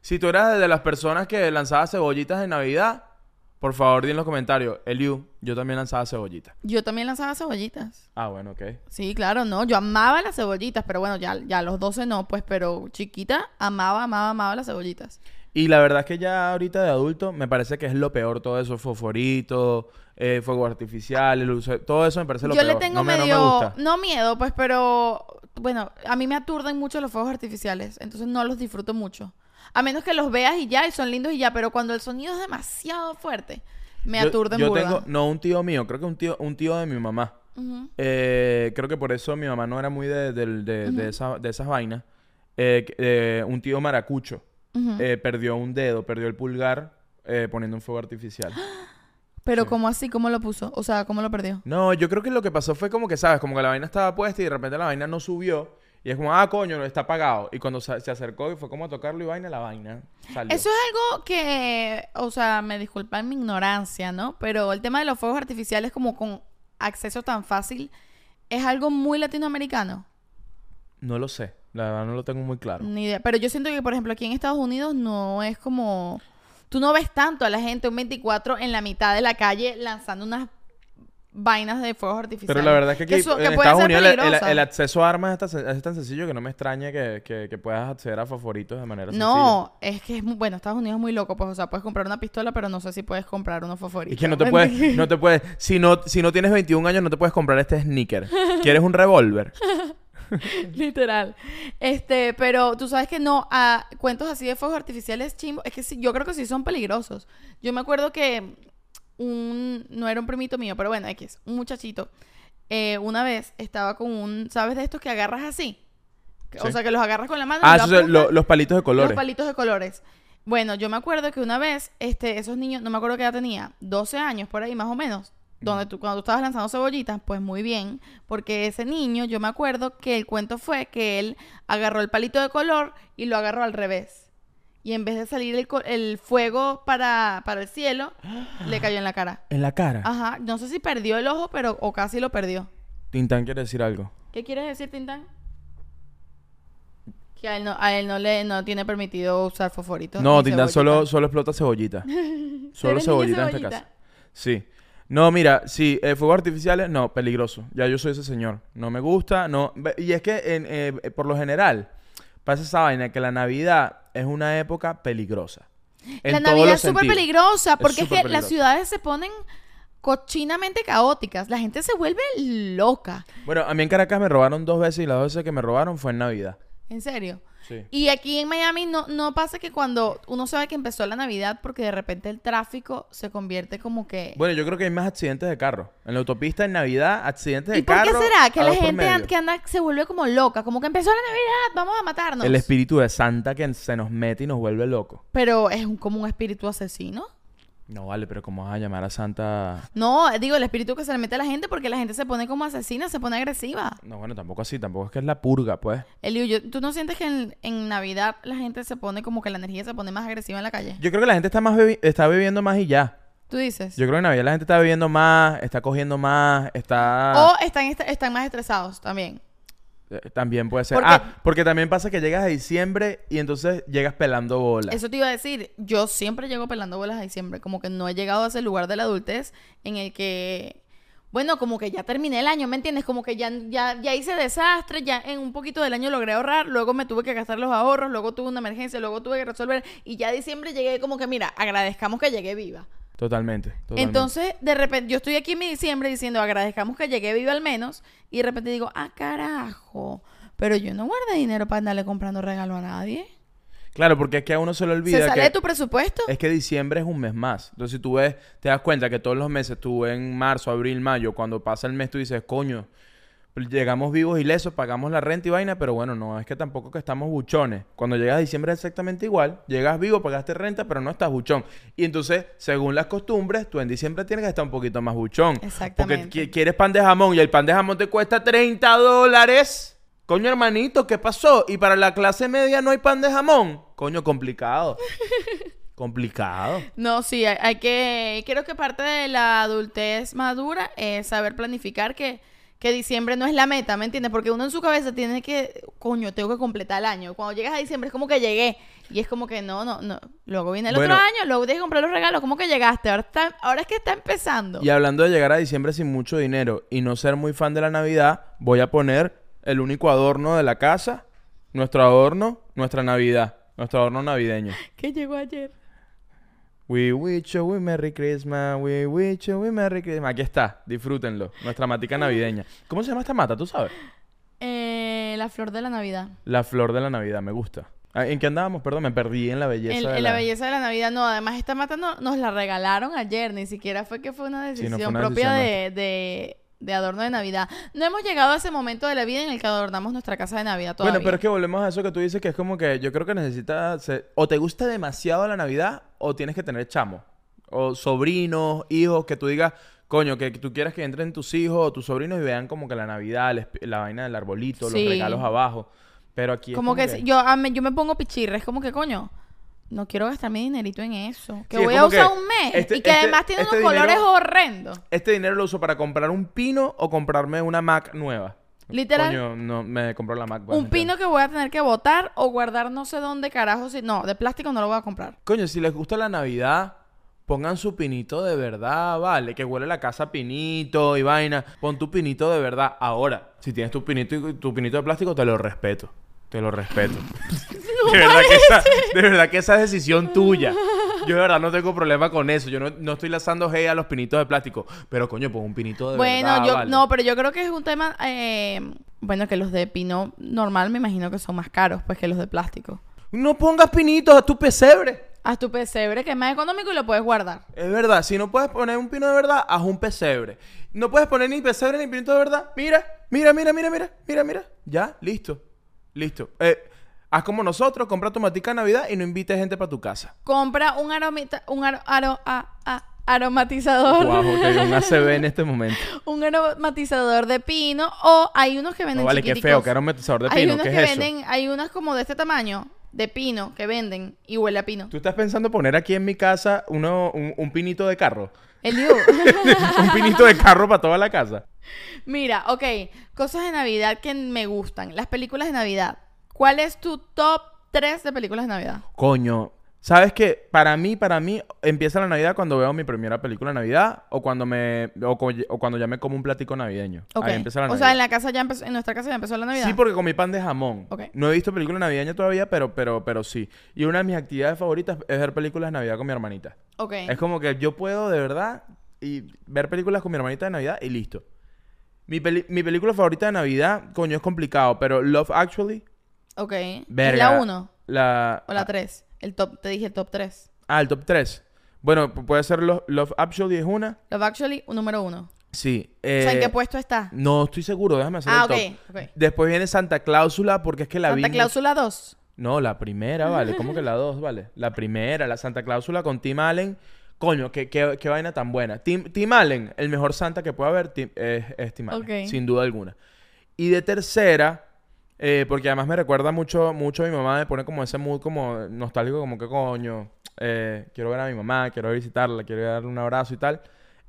Si tú eras de las personas que lanzaba cebollitas en Navidad, por favor, di en los comentarios, Eliu, yo también lanzaba cebollitas. Yo también lanzaba cebollitas. Ah, bueno, ok. Sí, claro, no. Yo amaba las cebollitas, pero bueno, ya, ya a los 12 no, pues, pero chiquita, amaba, amaba, amaba las cebollitas. Y la verdad es que ya ahorita de adulto me parece que es lo peor todo eso, fosforitos, eh, fuegos artificiales, luces, todo eso me parece lo Yo peor. le tengo no me, no me medio, gusta. no miedo, pues, pero bueno, a mí me aturden mucho los fuegos artificiales, entonces no los disfruto mucho. A menos que los veas y ya, y son lindos y ya, pero cuando el sonido es demasiado fuerte, me Yo- aturden Yo, burda. tengo, no, un tío mío, creo que un tío, un tío de mi mamá. Eh, creo que por eso mi mamá no era muy de, del- de- de esa- de esas vainas. Eh, eh, un tío maracucho perdió un dedo, perdió el pulgar poniendo un fuego artificial. Pero sí. ¿cómo así? ¿Cómo lo puso? O sea, ¿cómo lo perdió? No, yo creo que lo que pasó fue como que, ¿sabes? Como que la vaina estaba puesta y de repente la vaina no subió. Y es como, ah, coño, está apagado. Y cuando se, se acercó y fue como a tocarlo y vaina, la vaina salió. Eso es algo que, o sea, me disculpan mi ignorancia, ¿no? Pero el tema de los fuegos artificiales como con acceso tan fácil es algo muy latinoamericano. No lo sé. La verdad no lo tengo muy claro. Ni idea. Pero yo siento que, por ejemplo, aquí en Estados Unidos no es como... Tú no ves tanto a la gente un 24 en la mitad de la calle lanzando unas vainas de fuegos artificiales. Pero la verdad es que aquí su- en Estados Unidos el- el, peligrosas. el acceso a armas es tan, sen- es tan sencillo que no me extraña que, que- que puedas acceder a favoritos de manera sencilla. No, es que es muy, bueno, Estados Unidos es muy loco, pues, o sea, puedes comprar una pistola, pero no sé si puedes comprar unos fosforitos. Y que no te puedes, no te puedes, si no, si no tienes 21 años no te puedes comprar este sneaker. ¿Quieres un revólver? Literal. Este, pero tú sabes que no, a cuentos así de fuegos artificiales chimbo, es que sí, yo creo que sí son peligrosos. Yo me acuerdo que un, no era un primito mío, pero bueno, X, un muchachito, eh, una vez estaba con un, ¿sabes de estos que agarras así? O Sí. sea, que los agarras con la mano. Ah, y lo esos son apuntas. lo- los palitos de colores. Los palitos de colores. Bueno, yo me acuerdo que una vez, este, esos niños, no me acuerdo qué edad tenía, 12 años por ahí más o menos, donde tú, cuando tú estabas lanzando cebollitas, pues muy bien, porque ese niño, yo me acuerdo que el cuento fue que él agarró el palito de color y lo agarró al revés. Y en vez de salir el, fuego para, para el cielo, le cayó en la cara. En la cara. Ajá, no sé si perdió el ojo, pero o casi lo perdió. Tintán quiere decir algo. ¿Qué quieres decir, Tintán? Que a él no, a él no le no tiene permitido usar fosforito. No, Tintán solo, solo explota cebollita. Solo ¿Eres niño cebollita en esta cebollita? casa. Sí. No, mira, sí, eh, fuegos artificiales, no, peligroso. Ya yo soy ese señor. No me gusta, no. Y es que, en, eh, eh, por lo general, pasa esa vaina que la Navidad es una época peligrosa. La Navidad es súper peligrosa porque es, que las ciudades se ponen cochinamente caóticas. La gente se vuelve loca. Bueno, a mí en Caracas me robaron dos veces y las dos veces que me robaron fue en Navidad. En serio. Sí. Y aquí en Miami no, no pasa que cuando uno sabe que empezó la Navidad porque de repente el tráfico se convierte como que... Bueno, yo creo que hay más accidentes de carro. En la autopista en Navidad, accidentes de ¿Y por qué carro. será que la gente an- que anda se vuelve como loca? Como que empezó la Navidad, vamos a matarnos. El espíritu de Santa que se nos mete y nos vuelve locos. Pero es un- como un espíritu asesino. No vale, pero ¿cómo vas a llamar a Santa? No, digo, el espíritu que se le mete a la gente porque la gente se pone como asesina, se pone agresiva. No, bueno, tampoco así, tampoco es que es la purga, pues. Elio, yo- ¿tú no sientes que en, en Navidad la gente se pone como que la energía se pone más agresiva en la calle? Yo creo que la gente está más bebi- está bebiendo más y ya. ¿Tú dices? Yo creo que en Navidad la gente está bebiendo más, está cogiendo más, está... O están, est- están más estresados también. Eh, También puede ser. Porque- Ah, porque también pasa que llegas a diciembre y entonces llegas pelando bola. Eso te iba a decir, yo siempre llego pelando bolas a diciembre, como que no he llegado a ese lugar de la adultez en el que, bueno, como que ya terminé el año, ¿me entiendes? Como que ya, ya, ya hice desastre, ya en un poquito del año logré ahorrar, luego me tuve que gastar los ahorros, luego tuve una emergencia, luego tuve que resolver y ya diciembre llegué como que, mira, agradezcamos que llegué viva. Totalmente, totalmente. Entonces, de repente, yo estoy aquí en mi diciembre diciendo, agradezcamos que llegué viva al menos, y de repente digo, ah, carajo, pero yo no guardé dinero para andarle comprando regalo a nadie. Claro, porque es que a uno se le olvida ¿Se sale que... de tu presupuesto? Es que diciembre es un mes más. Entonces, si tú ves, te das cuenta que todos los meses, tú en marzo, abril, mayo, cuando pasa el mes, tú dices, coño, llegamos vivos y lesos, pagamos la renta y vaina, pero bueno, no es que tampoco que estamos buchones. Cuando llegas a diciembre es exactamente igual. Llegas vivo, pagaste renta, pero no estás buchón. Y entonces, según las costumbres, tú en diciembre tienes que estar un poquito más buchón. Exactamente. Porque qui- quieres pan de jamón y el pan de jamón te cuesta 30 dólares. Coño, hermanito, ¿qué pasó? Y para la clase media no hay pan de jamón. Coño, complicado. complicado. No, sí, hay, hay que... Creo que parte de la adultez madura es saber planificar que, que diciembre no es la meta, ¿me entiendes? Porque uno en su cabeza tiene que... Coño, tengo que completar el año. Cuando llegas a diciembre es como que llegué. Y es como que no, no, no. Luego viene el Bueno. otro año, luego tienes que comprar los regalos. ¿Cómo que llegaste? Ahora, está, ahora es que está empezando. Y hablando de llegar a diciembre sin mucho dinero y no ser muy fan de la Navidad, voy a poner el único adorno de la casa, nuestro adorno, nuestra Navidad, nuestro adorno navideño. ¿Qué llegó ayer? We wish you we Merry Christmas, we wish you we Merry Christmas. Aquí está, disfrútenlo, nuestra matica navideña. ¿Cómo se llama esta mata? ¿Tú sabes? Eh, la flor de la Navidad. La flor de la Navidad, me gusta. Ah, ¿En qué andábamos? Perdón, me perdí en la belleza. En, de en la belleza de la Navidad, no, además esta mata no- nos la regalaron ayer, ni siquiera fue que fue una Sí, no decisión fue una propia decisión de, de, de adorno de Navidad. No hemos llegado a ese momento de la vida en el que adornamos nuestra casa de Navidad todavía. Bueno, pero es que volvemos a eso que tú dices que es como que yo creo que necesitas... ser- O te gusta demasiado la Navidad o tienes que tener chamo. O sobrinos, hijos, que tú digas, coño, que tú quieras que entren tus hijos o tus sobrinos y vean como que la Navidad, la vaina del arbolito, Sí. los regalos abajo. Pero aquí es como, que, yo, a yo me pongo pichirra, es como que coño. No quiero gastar mi dinerito en eso. Que Sí, voy a usar un mes. este- y que este- además tiene este unos colores horrendos. Este dinero lo uso para comprar un pino o comprarme una Mac nueva. Literal. Coño, no, me compró la Mac. bueno, un pino que voy a tener que botar o guardar no sé dónde carajo. Si, no, de plástico no lo voy a comprar. Coño, si les gusta la Navidad, pongan su pinito de verdad, vale. Que huele la casa a pinito y vaina. Pon tu pinito de verdad. Ahora, si tienes tu pinito y tu pinito de plástico, te lo respeto. Te lo respeto. de, verdad que esa, de verdad que esa es decisión tuya. Yo de verdad no tengo problema con eso. Yo no, no estoy lanzando hey a los pinitos de plástico. Pero coño, pon un pinito de Bueno, verdad. yo vale. no, pero yo creo que es un tema, eh, bueno, que los de pino normal me imagino que son más caros, pues que los de plástico. No pongas pinitos a tu pesebre. Haz tu pesebre que es más económico y lo puedes guardar. Es verdad, si no puedes poner un pino de verdad, haz un pesebre. No puedes poner ni pesebre ni pinito de verdad. Mira, mira, mira, mira, mira, mira, mira. Ya, listo. Listo. Eh, haz como nosotros, compra tu matica de Navidad y no invites gente para tu casa. Compra un aromita, un aro, aro, a, a, aromatizador. Guau, te dio un ACB en este momento. un aromatizador de pino o hay unos que venden No, vale, qué feo, que aromatizador de hay pino, unos ¿qué que es eso? venden, hay unas como de este tamaño de pino que venden y huele a pino. ¿Tú estás pensando poner aquí en mi casa uno, un, un pinito de carro? Eliu. un pinito de carro para toda la casa. Mira, ok, cosas de Navidad que me gustan. Las películas de Navidad. ¿Cuál es tu top 3 de películas de Navidad? Coño, ¿sabes qué? Para mí, para mí, empieza la Navidad cuando veo mi primera película de Navidad o cuando me o, o cuando ya me como un platico navideño. Ok. Ahí empieza la o Navidad. sea, en la casa ya empezó, en nuestra casa ya empezó la Navidad. Sí, porque comí pan de jamón. Ok. No he visto película navideña todavía, pero, pero, pero sí. Y una de mis actividades favoritas es ver películas de Navidad con mi hermanita. Ok. Es como que yo puedo de verdad y ver películas con mi hermanita de Navidad y listo. Mi, peli- mi película favorita de Navidad, coño, es complicado, pero Love Actually, Ok. verga. ¿Es la 1 La, o la 3? El top, te dije el top 3. Ah, el top 3. Bueno, pu- puede ser Love, Love Actually es una. Love Actually, un número 1. Sí. o sea, ¿en eh, qué puesto está? No estoy seguro, déjame hacer Ah, el top. Después viene Santa Cláusula porque es que la Santa vi... Cláusula 2. No, la primera, vale. ¿Cómo que la dos, vale? La primera, la Santa Cláusula con Tim Allen. Coño, qué, qué, qué vaina tan buena. Tim, Tim Allen, el mejor Santa que puede haber, Tim- es, es Tim Allen, sin duda alguna. Y de tercera, eh, porque además me recuerda mucho, mucho a mi mamá, me pone como ese mood como nostálgico, como que coño, eh, quiero ver a mi mamá, quiero visitarla, quiero darle un abrazo y tal.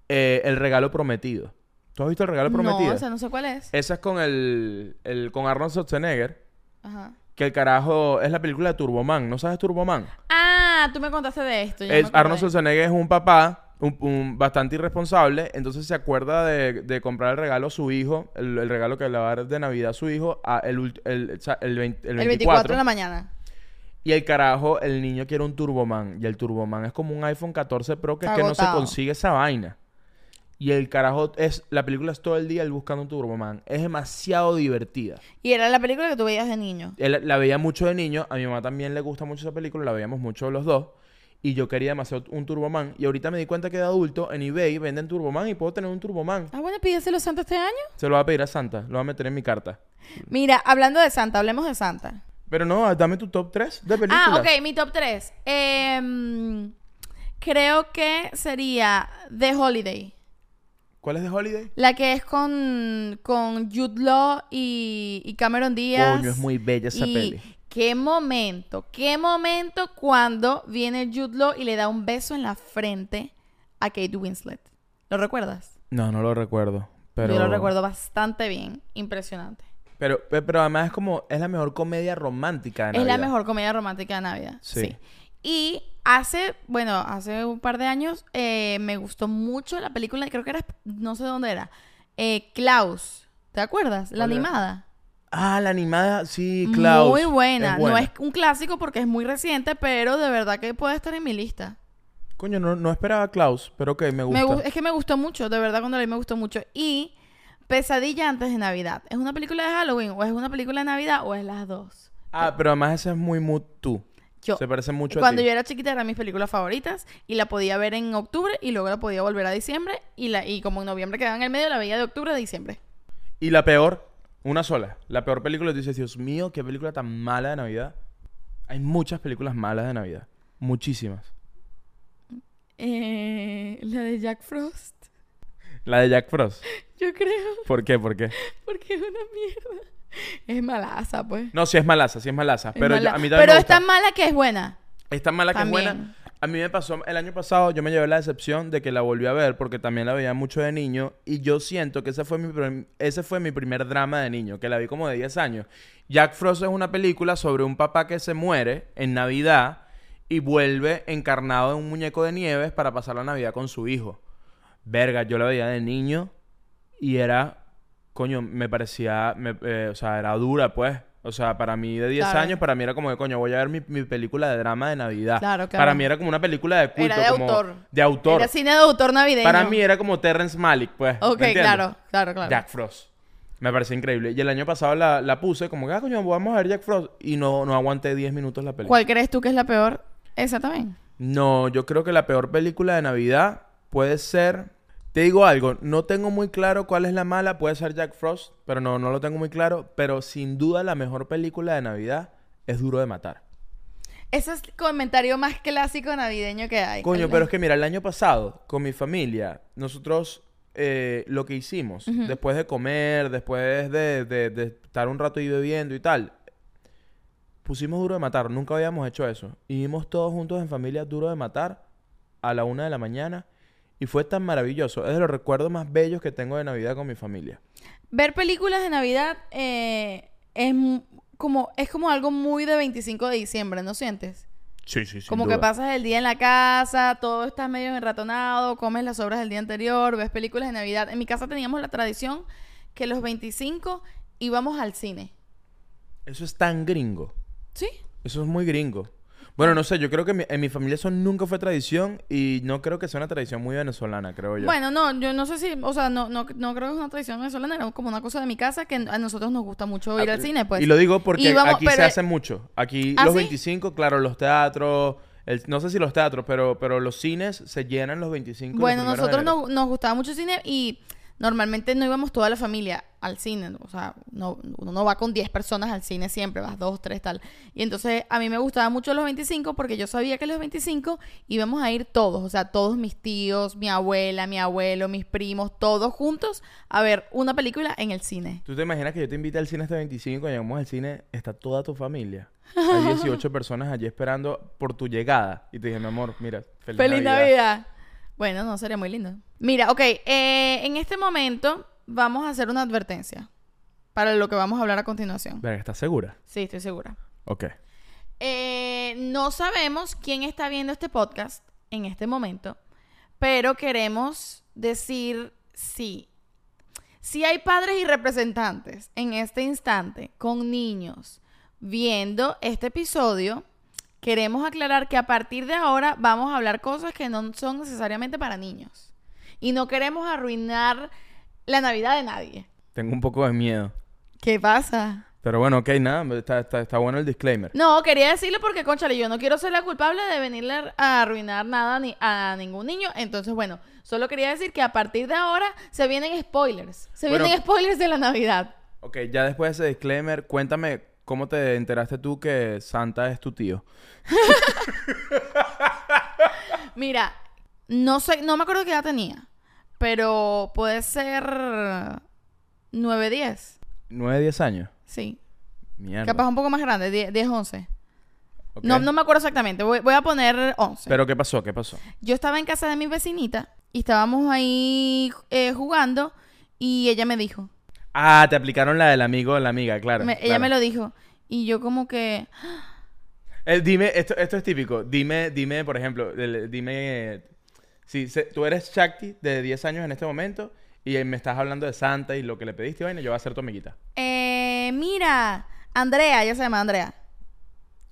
Eh, el regalo prometido. ¿Tú has visto el regalo prometido? No, o sea, no sé cuál es. Esa es con el, el con Arnold Schwarzenegger. Ajá. Que el carajo es la película de Turboman. ¿No sabes Turboman? Ah, tú me contaste de esto. Es-. Arnold Schwarzenegger es un papá un, un bastante irresponsable. Entonces se acuerda de, de comprar el regalo a su hijo. El, el regalo que le va a dar de Navidad a su hijo. A el, el, el 20 el El 24. 24 de la mañana. Y el carajo, el niño quiere un Turboman. Y el Turboman es como un iPhone 14 Pro que es que no se consigue esa vaina. Y el carajo es... La película es todo el día él buscando un Turboman. Es demasiado divertida. Y era la película que tú veías de niño. Él la veía mucho de niño. A mi mamá también le gusta mucho esa película. La veíamos mucho los dos. Y yo quería demasiado un Turboman. Y ahorita me di cuenta que de adulto en eBay venden Turboman y puedo tener un Turboman. Ah, bueno, pídeselo Santa este año. Se lo voy a pedir a Santa. Lo voy a meter en mi carta. Mira, hablando de Santa, hablemos de Santa. Pero no, dame tu top 3 de películas. Ah, ok, mi top 3. creo que sería The Holiday. ¿Cuál es de Holiday? La que es con, con Jude Law y, y Cameron Díaz. Coño, es muy bella esa Y peli. Qué momento, qué momento cuando viene Jude Law y le da un beso en la frente a Kate Winslet. ¿Lo recuerdas? No, no lo recuerdo. Pero... Yo lo recuerdo bastante bien. Impresionante. Pero, pe- pero además es como... Es la mejor comedia romántica de Es la Navidad. mejor comedia romántica de Navidad. Sí. Sí. Y hace, bueno, hace un par de años eh, me gustó mucho la película, creo que era, no sé dónde era, eh, Klaus. ¿Te acuerdas? La animada. Ah, la animada, sí, Klaus. Muy buena. Es No es un clásico porque es muy reciente, pero de verdad que puede estar en mi lista. Coño, no, no esperaba Klaus, pero que me gusta. Me es que me gustó mucho, de verdad cuando la vi me gustó mucho. Y Pesadilla antes de Navidad. ¿Es una película de Halloween o es una película de Navidad o es las dos? Ah, pero además ese es muy mood tú. Yo. Se parece mucho Cuando a ti. yo era chiquita eran mis películas favoritas y la podía ver en octubre y luego la podía volver a diciembre y la y como en noviembre quedaba en el medio la veía de octubre a diciembre. Y la peor, una sola. La peor película, tú dices, Dios mío, qué película tan mala de Navidad. Hay muchas películas malas de Navidad. Muchísimas. Eh, la de Jack Frost. La de Jack Frost. Yo creo, ¿Por qué? ¿Por qué? porque es una mierda. Es malaza, pues. No, sí es malaza, sí es malaza. Es Pero yo- a mí también Pero me es tan mala que es buena. Es tan mala que es buena. A mí me pasó el año pasado, yo me llevé la decepción de que la volví a ver porque también la veía mucho de niño y yo siento que ese fue mi ese fue mi primer drama de niño, que la vi como de 10 años. Jack Frost es una película sobre un papá que se muere en Navidad y vuelve encarnado en un muñeco de nieves para pasar la Navidad con su hijo. Verga, yo la veía de niño y era, coño, me parecía, me- eh, o sea, era dura, pues. O sea, para mí de 10 Claro. años, para mí era como que, coño, voy a ver mi, mi película de drama de Navidad. Claro, claro. Para mí era como una película de culto. Era de como- autor. De autor. Era cine de autor navideño. Para mí era como Terrence Malick, pues. ¿me Ok, claro, claro, claro. Jack Frost. Me pareció increíble. Y el año pasado la, la puse como que, ah, coño, vamos a ver Jack Frost. Y no, no aguanté 10 minutos la película. ¿Cuál crees tú que es la peor? Esa también. No, yo creo que la peor película de Navidad puede ser. Te digo algo, no tengo muy claro cuál es la mala, puede ser Jack Frost, pero no, no lo tengo muy claro. Pero sin duda la mejor película de Navidad es Duro de Matar. Ese es el comentario más clásico navideño que hay. Coño, pero es que mira, el año pasado, con mi familia, nosotros eh, lo que hicimos, después de comer, después de, de- de estar un rato ahí bebiendo y tal, pusimos duro de matar. Nunca habíamos hecho eso. Y vimos todos juntos en familia duro de matar a la una de la mañana. Y fue tan maravilloso. Es de los recuerdos más bellos que tengo de Navidad con mi familia. Ver películas de Navidad eh, es como es como algo muy de 25 de diciembre, ¿no sientes? Sí, sí, sí. como que pasas el día en la casa, todo está medio enratonado, comes las sobras del día anterior, ves películas de Navidad. En mi casa teníamos la tradición que los 25 íbamos al cine. Eso es tan gringo. ¿Sí? Eso es muy gringo. Bueno, no sé, yo creo que mi- en mi familia eso nunca fue tradición y no creo que sea una tradición muy venezolana, creo yo. Bueno, no, yo no sé si, o sea, no, no, no creo que es una tradición venezolana, era como una cosa de mi casa que a nosotros nos gusta mucho ir Ah, al cine, pues. Y lo digo porque Y vamos- aquí se pero- hace mucho. Aquí ¿Ah, los sí? 25, claro, los teatros, el- no sé si los teatros, pero, pero los cines se llenan los 25. y los Bueno, primeros de nosotros enero. nos, nos gustaba mucho el cine y normalmente no íbamos toda la familia al cine. O sea, no, uno no va con 10 personas al cine siempre, vas 2, 3, tal. Y entonces a mí me gustaba mucho los 25 porque yo sabía que los 25 íbamos a ir todos. O sea, todos mis tíos, mi abuela, mi abuelo, mis primos, todos juntos a ver una película en el cine. ¿Tú te imaginas que yo te invite al cine este 25 y llegamos al cine, está toda tu familia? Hay 18 personas allí esperando por tu llegada. Y te dije, mi amor, mira, feliz, ¡Feliz Navidad. Navidad! Bueno, no, sería muy lindo. Mira, ok, eh, en este momento vamos a hacer una advertencia para lo que vamos a hablar a continuación. Verga, ¿estás segura? Sí, estoy segura. Ok. Eh, no sabemos quién está viendo este podcast en este momento, pero queremos decir sí. Si hay padres y representantes en este instante con niños viendo este episodio, queremos aclarar que a partir de ahora vamos a hablar cosas que no son necesariamente para niños. Y no queremos arruinar la Navidad de nadie. Tengo un poco de miedo. ¿Qué pasa? Pero bueno, ok, nada, está, está, está bueno el disclaimer. No, quería decirlo porque, conchale, yo no quiero ser la culpable de venirle a arruinar nada ni a ningún niño. Entonces, bueno, solo quería decir que a partir de ahora se vienen spoilers. Se Bueno. vienen spoilers de la Navidad. Ok, ya después de ese disclaimer, cuéntame cómo te enteraste tú que Santa es tu tío. Mira, no sé, no me acuerdo qué edad tenía, pero puede ser 9, 10. 9, 10 años. Sí. Mierda. Capaz un poco más grande, 10, 10 11. Ok. No, no me acuerdo exactamente, voy, voy a poner 11. Pero ¿qué pasó? ¿Qué pasó? Yo estaba en casa de mi vecinita y estábamos ahí eh, jugando y ella me dijo, Ah, te aplicaron la del amigo o la amiga, claro. me- ella claro. me lo dijo y yo como que, Eh, dime, esto, esto es típico. Dime, dime, por ejemplo, el- dime... Si se- tú eres Shakti de 10 años en este momento y me estás hablando de Santa y lo que le pediste, vaina, yo voy a ser tu amiguita. eh, mira, Andrea, ella se llama Andrea.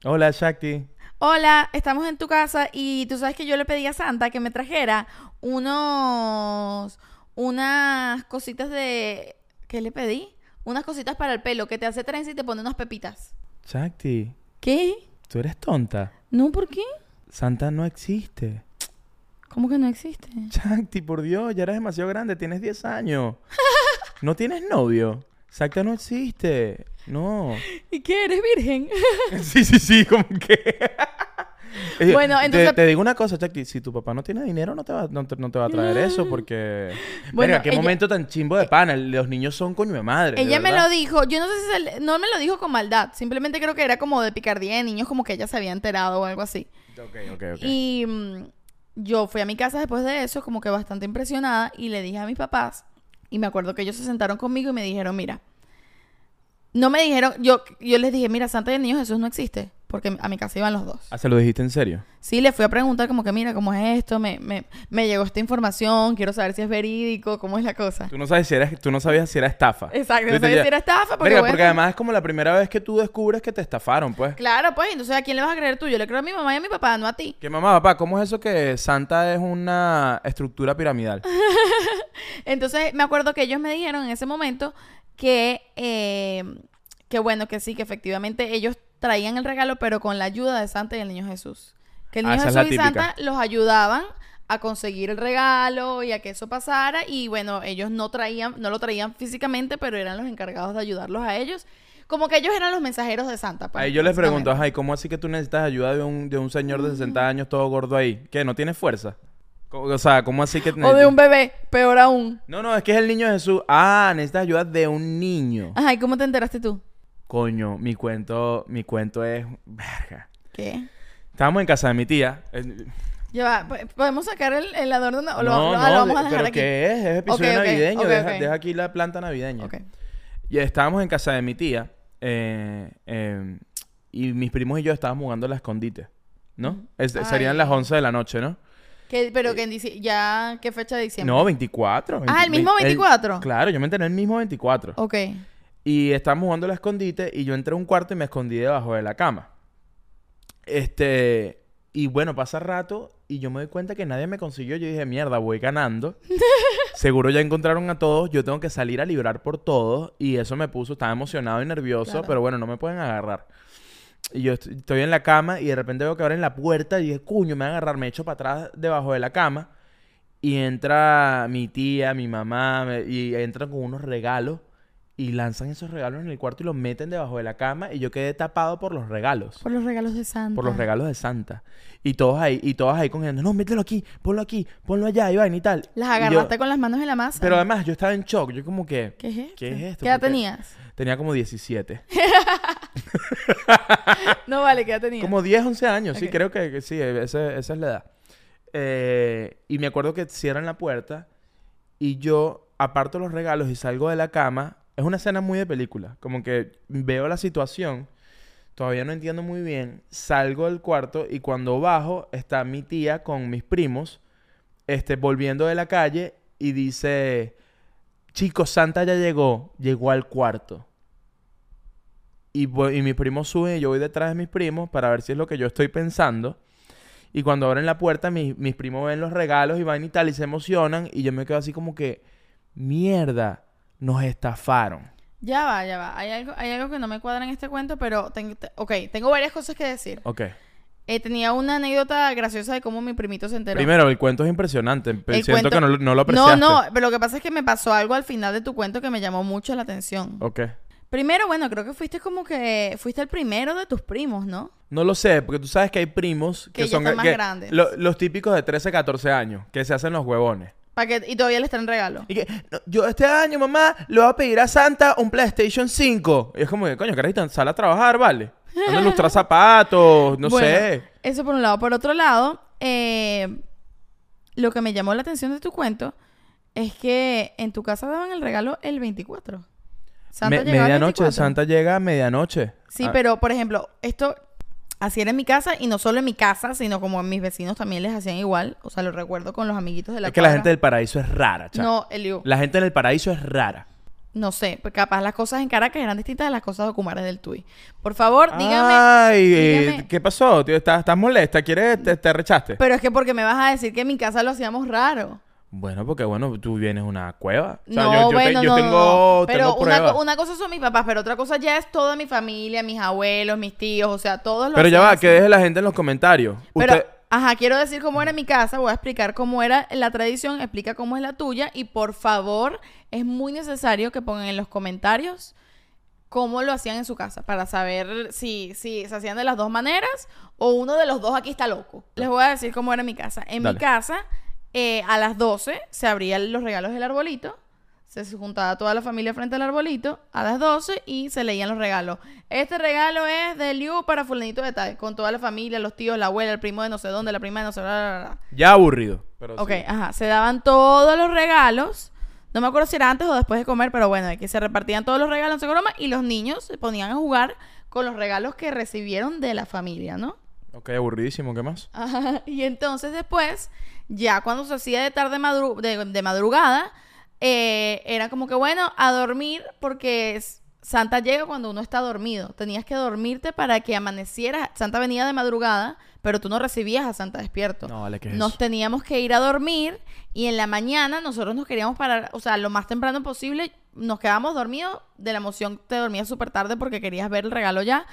Hola, Shakti. Hola, estamos en tu casa y tú sabes que yo le pedí a Santa que me trajera unos, unas cositas de, ¿qué le pedí? Unas cositas para el pelo que te hace trenza y te pone unas pepitas. Shakti, ¿Qué? tú eres tonta. No, ¿por qué? Santa no existe. ¿Cómo que no existe? Shakti, por Dios, ya eres demasiado grande, tienes 10 años. No tienes novio. Santa no existe. No. ¿Y qué? ¿Eres virgen? Sí, sí, sí, como que. Eh, Bueno, te- entonces- Te, digo una cosa, Chucky. Si tu papá no tiene dinero, no te va, no te, no te va a traer eso porque. Bueno, Verga, qué ella- momento tan chimbo de pana. Los niños son coño de madre. de Ella me lo dijo, yo no sé si se le- no me lo dijo con maldad, simplemente creo que era como de picardía de niños, como que ella se había enterado o algo así. Ok, ok, ok. Y mm, yo fui a mi casa después de eso, como que bastante impresionada, y le dije a mis papás, y me acuerdo que ellos se sentaron conmigo y me dijeron, mira, no me dijeron, yo, yo les dije, mira, Santa y el Niño Jesús no existe, porque a mi casa iban los dos. Ah, ¿se lo dijiste en serio? Sí, le fui a preguntar como que, mira, ¿cómo es esto? Me, me, me llegó esta información, quiero saber si es verídico, cómo es la cosa. Tú no, sabes si era, tú no sabías si era estafa. Exacto, no te sabía decía, si era estafa, porque Verga, bueno, porque además es como la primera vez que tú descubres que te estafaron, pues. Claro, pues, entonces ¿a quién le vas a creer tú? Yo le creo a mi mamá y a mi papá, no a ti. Que mamá, papá, ¿cómo es eso que Santa es una estructura piramidal? Entonces me acuerdo que ellos me dijeron en ese momento que, eh, que bueno, que sí, que efectivamente ellos traían el regalo, pero con la ayuda de Santa y el Niño Jesús. Que el Ah, Niño es Jesús y. Santa los ayudaban a conseguir el regalo y a que eso pasara. Y bueno, ellos no traían, no lo traían físicamente, pero eran los encargados de ayudarlos a ellos Como que ellos eran los mensajeros de Santa. pues, Ahí yo les pregunto, ay, ¿cómo así que tú necesitas ayuda de un, de un señor de 60 años todo gordo ahí? ¿Qué? ¿No tiene fuerza? O sea, ¿cómo así que... O de un bebé, peor aún. No, no, es que es el niño Jesús. Ah, necesitas ayuda de un niño. Ajá, ¿y cómo te enteraste tú? Coño, mi cuento, mi cuento es... Verga. ¿Qué? Estábamos en casa de mi tía. eh, Ya va, ¿po- ¿podemos sacar el, el adorno? No, o lo, no, lo- no, lo vamos a de- dejar pero aquí. ¿qué es? Es episodio navideño. deja, deja aquí la planta navideña. Y estábamos en casa de mi tía. eh, eh, y mis primos y yo estábamos jugando a la escondite. ¿No? Es- serían las 11 de la noche, ¿no? ¿Qué- pero que en dici- ya, ¿qué fecha de diciembre? No, 24. Ah, ¿el mismo 24? claro, yo me enteré el mismo 24. Ok. Y estábamos jugando a la escondite y yo entré a un cuarto y me escondí debajo de la cama. Este, y bueno, pasa rato y yo me doy cuenta que nadie me consiguió. Yo dije, mierda, voy ganando. Seguro ya encontraron a todos. Yo tengo que salir a librar por todos. Y eso me puso, estaba emocionado y nervioso, Claro. pero bueno, no me pueden agarrar. Y yo est- estoy en la cama y de repente veo que abren la puerta y dije, cuño, me van a agarrar. Me echo para atrás debajo de la cama. Y entra mi tía, mi mamá, me- y entran con unos regalos. Y lanzan esos regalos en el cuarto y los meten debajo de la cama. Y yo quedé tapado por los regalos. Por los regalos de Santa. Por los regalos de Santa. Y todos ahí, y todos ahí cogiendo, no, mételo aquí, ponlo aquí, ponlo allá, y vaina y tal. Las yo- agarraste con las manos en la masa. Pero además yo estaba en shock. Yo como que... ¿Qué es esto? ¿Qué es esto? ¿Qué edad tenías? Tenía como 17. No vale, ¿qué edad tenías? Como 10, 11 años, sí, creo que, que sí, esa es la edad. Eh, y me acuerdo que cierran la puerta y yo aparto los regalos y salgo de la cama. Es una escena muy de película, como que veo la situación, todavía no entiendo muy bien, salgo del cuarto y cuando bajo está mi tía con mis primos, este, volviendo de la calle y dice, chicos, Santa ya llegó, llegó al cuarto. Y, y mis primos suben y yo voy detrás de mis primos para ver si es lo que yo estoy pensando. Y cuando abren la puerta, mis, mis primos ven los regalos y van y tal y se emocionan. Y yo me quedo así como que, mierda, nos estafaron. Ya va, ya va. Hay algo, hay algo que no me cuadra en este cuento, pero tengo, te- ok, tengo varias cosas que decir. Ok. Eh, tenía una anécdota graciosa de cómo mi primito se enteró. Primero, el cuento es impresionante. El Siento cuento- que no, lo- no lo no, apreciaste. no, pero lo que pasa es que me pasó algo al final de tu cuento que me llamó mucho la atención. Ok. Primero, bueno, creo que fuiste como que fuiste el primero de tus primos, ¿no? No lo sé, porque tú sabes que hay primos que, Que ya son están más que- grandes. lo- los típicos de 13, 14 años, que se hacen los huevones. Que, y todavía le están regalo. Y que, "No, yo este año, mamá, le voy a pedir a Santa un PlayStation 5. Y es como que, coño, carajito, sal a trabajar, ¿vale? Anda a lustrar zapatos, no Bueno, sé. Eso por un lado. Por otro lado, eh, lo que me llamó la atención de tu cuento es que en tu casa daban el regalo el 24. Santa Me- llegaba medianoche, 24. Santa llega a medianoche. Sí, Ah, pero por ejemplo, esto así era en mi casa y no solo en mi casa, sino como en mis vecinos también les hacían igual. O sea, lo recuerdo con los amiguitos de la Es que la gente del paraíso es rara, chaval. No, Eliu, La gente en el paraíso es rara. no sé, pues capaz las cosas en Caracas eran distintas de las cosas de Ocumares del Tui. Por favor, dígame. Ay, eh, dígame. ¿qué pasó? tío? ¿Estás, estás molesta? ¿Quieres? Te, te rechaste? Pero es que porque me vas a decir que en mi casa lo hacíamos raro. Bueno, porque bueno, tú vienes una cueva. O sea, no, yo, yo te- bueno, yo no, no, tengo, no. Pero tengo una, una cosa son mis papás, pero otra cosa ya es toda mi familia, mis abuelos, mis tíos, o sea, todos los Pero ya va, que deje la gente en los comentarios. Pero, Usted... ajá, quiero decir cómo era mi casa, voy a explicar cómo era la tradición, explica cómo es la tuya y por favor, es muy necesario que pongan en los comentarios cómo lo hacían en su casa para saber si, si se hacían de las dos maneras o uno de los dos aquí está loco. Les voy a decir cómo era mi casa. En Dale. mi casa, eh, a las 12 se abrían los regalos del arbolito. Se juntaba toda la familia frente al arbolito a las 12 y se leían los regalos. Este regalo es de Liu para fulanito de tal, con toda la familia, los tíos, la abuela, el primo de no sé dónde, la prima de no sé bla, bla, bla, bla. Ya aburrido. Pero Ok, sí. ajá. Se daban todos los regalos. No me acuerdo si era antes o después de comer, pero bueno, que se repartían todos los regalos en su broma y los niños se ponían a jugar con los regalos que recibieron de la familia, ¿no? Ok, aburridísimo. ¿Qué más? Ajá, Y entonces después, ya cuando se hacía de tarde madru- de, de madrugada, eh, era como que bueno, a dormir porque es- Santa llega cuando uno está dormido. Tenías que dormirte para que amaneciera. Santa venía de madrugada, pero tú no recibías a Santa despierto. No, vale, ¿qué es Nos eso? teníamos que ir a dormir y en la mañana nosotros nos queríamos parar, o sea, lo más temprano posible. Nos quedábamos dormidos. De la emoción te dormías súper tarde porque querías ver el regalo ya.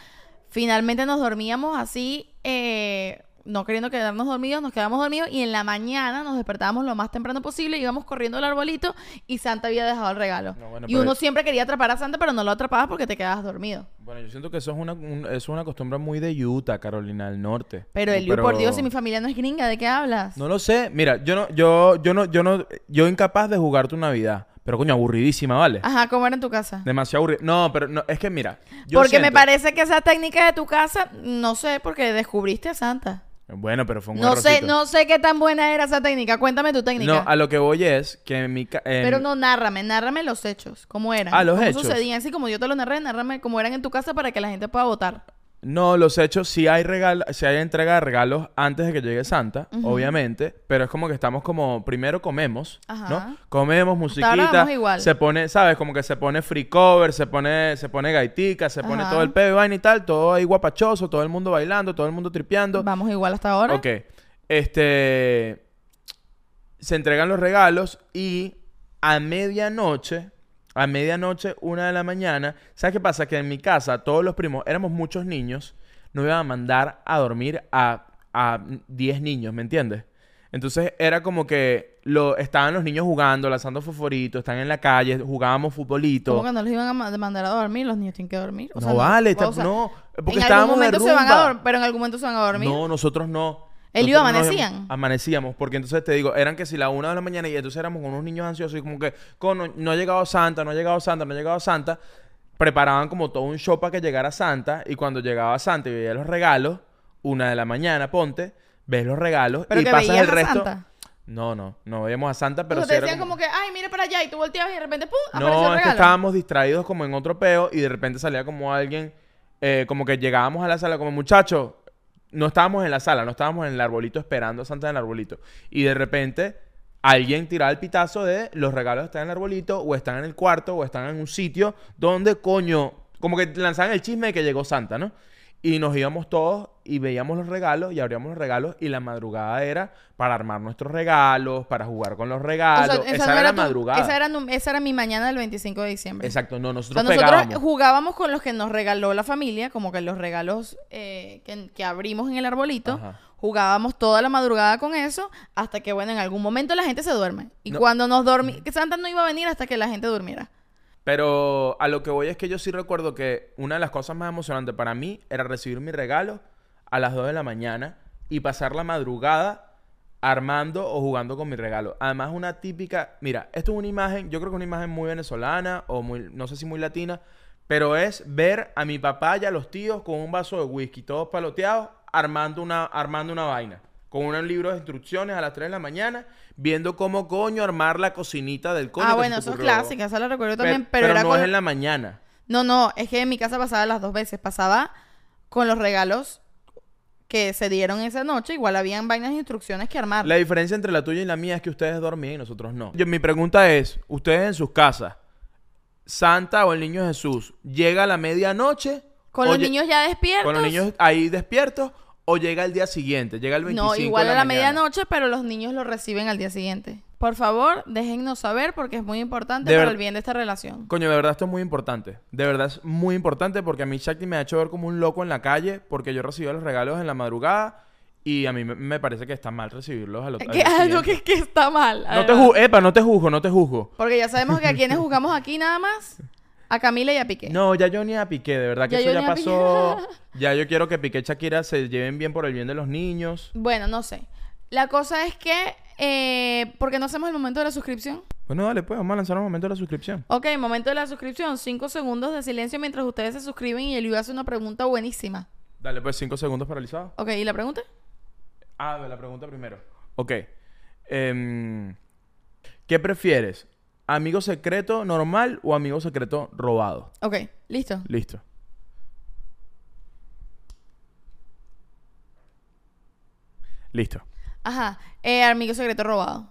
Finalmente nos dormíamos así, eh, no queriendo quedarnos dormidos, nos quedamos dormidos y en la mañana nos despertábamos lo más temprano posible, íbamos corriendo al arbolito y Santa había dejado el regalo. No, bueno, y pero- uno siempre quería atrapar a Santa, pero no lo atrapabas porque te quedabas dormido. Bueno, yo siento que eso es una, un- eso es una costumbre muy de Utah, Carolina del Norte. Pero Eliu, por Dios, si mi familia no es gringa, ¿de qué hablas? No lo sé. Mira, yo no, yo, yo no, yo no, yo incapaz de jugar tu Navidad. Pero coño, aburridísima, ¿vale? Ajá, ¿cómo era en tu casa? Demasiado aburrida. No, pero no, es que mira. yo Porque me parece que esa técnica de tu casa, no sé, porque descubriste a Santa. Bueno, pero fue un No sé, no sé qué tan buena era esa técnica. Cuéntame tu técnica. No, a lo que voy es que en mi ca- Pero no, nárrame, nárrame los hechos. ¿Cómo eran? Ah, los ¿Cómo hechos. sucedían? Así como yo te lo narré, nárrame cómo eran en tu casa para que la gente pueda votar. No, los hechos, sí hay regalo, sí hay entrega de regalos antes de que llegue Santa, obviamente, pero es como que estamos como, primero comemos, Ajá. ¿no? Comemos, musiquita, vamos igual. se pone, ¿sabes? Como que se pone free cover, se pone, se pone gaitica, se pone todo el pedo y vaina y tal, todo ahí guapachoso, todo el mundo bailando, todo el mundo tripeando. Vamos igual hasta ahora. Ok, este, se entregan los regalos y a medianoche, a medianoche, una de la mañana, ¿sabes qué pasa? Que en mi casa, todos los primos, éramos muchos niños, nos iban a mandar a dormir a, a 10 niños, ¿me entiendes? Entonces era como que lo, estaban los niños jugando, lanzando fosforitos, están en la calle, jugábamos futbolito. ¿Cómo que no los iban a ma- mandar a dormir? Los niños tienen que dormir. O no, sea, vale, o está- sea, no, porque en algún estábamos de momento se van a rumba. dormir, pero en algún momento se van a dormir. No, nosotros no. ¿Ellos Nosotros nos amanecían? íbamos- amanecíamos, porque entonces te digo, eran que si la una de la mañana y entonces éramos con unos niños ansiosos y como que, "Con, no, no ha llegado Santa, no ha llegado Santa, no ha llegado Santa. Preparaban como todo un show para que llegara Santa y cuando llegaba Santa y veía los regalos, una de la mañana, ponte, ves los regalos Pero y que pasas veías el a resto. Santa. No, no, no veíamos a Santa, pero sí era decían como... que, ay, mire para allá, y tú volteabas y de repente, ¡pum! apareció No, el es que regalo. estábamos distraídos como en otro peo y de repente salía como alguien, eh, como que llegábamos a la sala como muchachos, no estábamos en la sala, no estábamos en el arbolito esperando a Santa en el arbolito. Y de repente alguien tiraba el pitazo de los regalos están en el arbolito o están en el cuarto o están en un sitio donde coño, como que lanzaban el chisme de que llegó Santa, ¿no? Y nos íbamos todos y veíamos los regalos y abríamos los regalos y la madrugada era para armar nuestros regalos, para jugar con los O regalos. sea, esa, era la tu- madrugada. Esa era, nu- esa era mi mañana del 25 de diciembre. Exacto, no, O sea, nosotros nosotros jugábamos con los que nos regaló la familia, como que los regalos eh, que, que abrimos en el arbolito. Ajá. Jugábamos toda la madrugada con eso, hasta que, bueno, en algún momento la gente se duerme. Y No. cuando nos dormimos, que Santa no iba a venir hasta que la gente durmiera. Pero a lo que voy es que yo sí recuerdo que una de las cosas más emocionantes para mí era recibir mi regalo a las 2 de la mañana y pasar la madrugada armando o jugando con mi regalo. Además, una típica, mira, esto es una imagen, yo creo que es una imagen muy venezolana o muy, no sé si muy latina, pero es ver a mi papá y a los tíos con un vaso de whisky, todos paloteados, armando una, armando una vaina. Con un libro de instrucciones a las 3 de la mañana, viendo cómo coño armar la cocinita del coño. ah, bueno, eso es clásica, esa la recuerdo también, pero, era no con... es en la mañana. No, no, es que en mi casa pasaba las dos veces. Pasaba con los regalos que se dieron esa noche, igual habían vainas de instrucciones que armar. La diferencia entre la tuya y la mía es que ustedes dormían y nosotros no. Yo, mi pregunta es, ustedes en sus casas, Santa o el Niño Jesús, ¿llega a la medianoche? Con los niños ya despiertos. Con los niños ahí despiertos o llega el día siguiente, llega el 25 No, igual de a la medianoche, pero los niños lo reciben al día siguiente. Por favor, déjennos saber porque es muy importante De para el bien de esta relación. Coño, de verdad esto es muy importante. De verdad es muy importante porque a mí Shakti me ha hecho ver como un loco en la calle porque yo recibí los regalos en la madrugada y a mí me, parece que está mal recibirlos al otro Que algo que, que está mal. No te juzgo, epa, no te juzgo, no te juzgo. Porque ya sabemos que a quienes jugamos aquí nada más, a Camila y a Piqué. No, ya yo ni a Piqué, de verdad que Ya eso ya a pasó. ya yo quiero que Piqué y Shakira se lleven bien por el bien de los niños. Bueno, no sé. La cosa es que, eh, ¿por qué no hacemos el momento de la suscripción? Bueno, dale, pues, vamos a lanzar un momento de la suscripción. Ok, momento de la suscripción. Cinco segundos de silencio mientras ustedes se suscriben y Eliu hace una pregunta buenísima. Dale, pues, cinco segundos paralizados. Ok, ¿y la pregunta? Ah, la pregunta primero. Ok. Em, ¿Qué prefieres? ¿Amigo secreto normal o amigo secreto robado? Ok, listo. Listo. Listo. Ajá, eh, amigo secreto robado.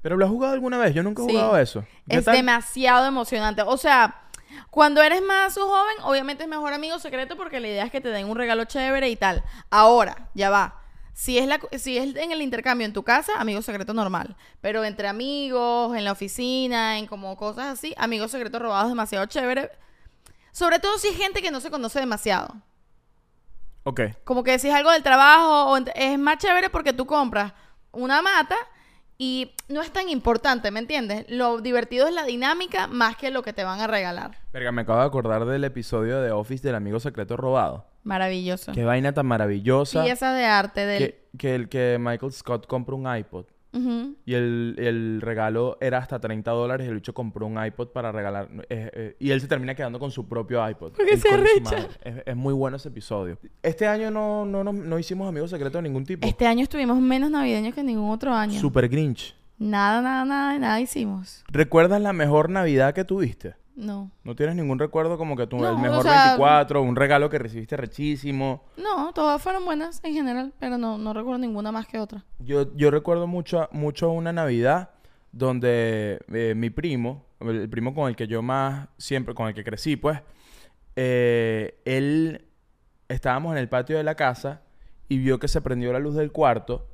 ¿Pero lo has jugado alguna vez? Yo nunca he Sí. jugado eso. ¿Qué Es tal? demasiado emocionante. O sea, cuando eres más joven, obviamente es mejor amigo secreto porque la idea es que te den un regalo chévere y tal. Ahora, ya va. Si es, la, si es en el intercambio en tu casa, amigo secreto normal. Pero entre amigos, en la oficina, en como cosas así, amigo secreto robado es demasiado chévere. Sobre todo si es gente que no se conoce demasiado. Ok. Como que si es algo del trabajo, o es más chévere porque tú compras una mata y no es tan importante, ¿me entiendes? Lo divertido es la dinámica más que lo que te van a regalar. Verga, me acabo de acordar del episodio de Office del amigo secreto robado. Maravilloso. Qué vaina tan maravillosa. Piezas de arte del... que, que el que Michael Scott compra un iPod. Y el, el regalo era hasta 30 dólares y el bicho compró un iPod para regalar. eh, eh, y él se termina quedando con su propio iPod. Porque se es muy bueno ese episodio. Este año no, no, no, no hicimos amigos secretos de ningún tipo. Este año estuvimos menos navideños que ningún otro año. Super Grinch. Nada, nada, nada, nada hicimos. ¿Recuerdas la mejor Navidad que tuviste? No. ¿No tienes ningún recuerdo como que tú, No, el o mejor sea- 24, un regalo que recibiste rechísimo? No, todas fueron buenas en general, pero no, no recuerdo ninguna más que otra. Yo, yo recuerdo mucho, mucho una Navidad donde eh, mi primo, el primo con el que yo más siempre, con el que crecí, pues, eh, él estábamos en el patio de la casa y vio que se prendió la luz del cuarto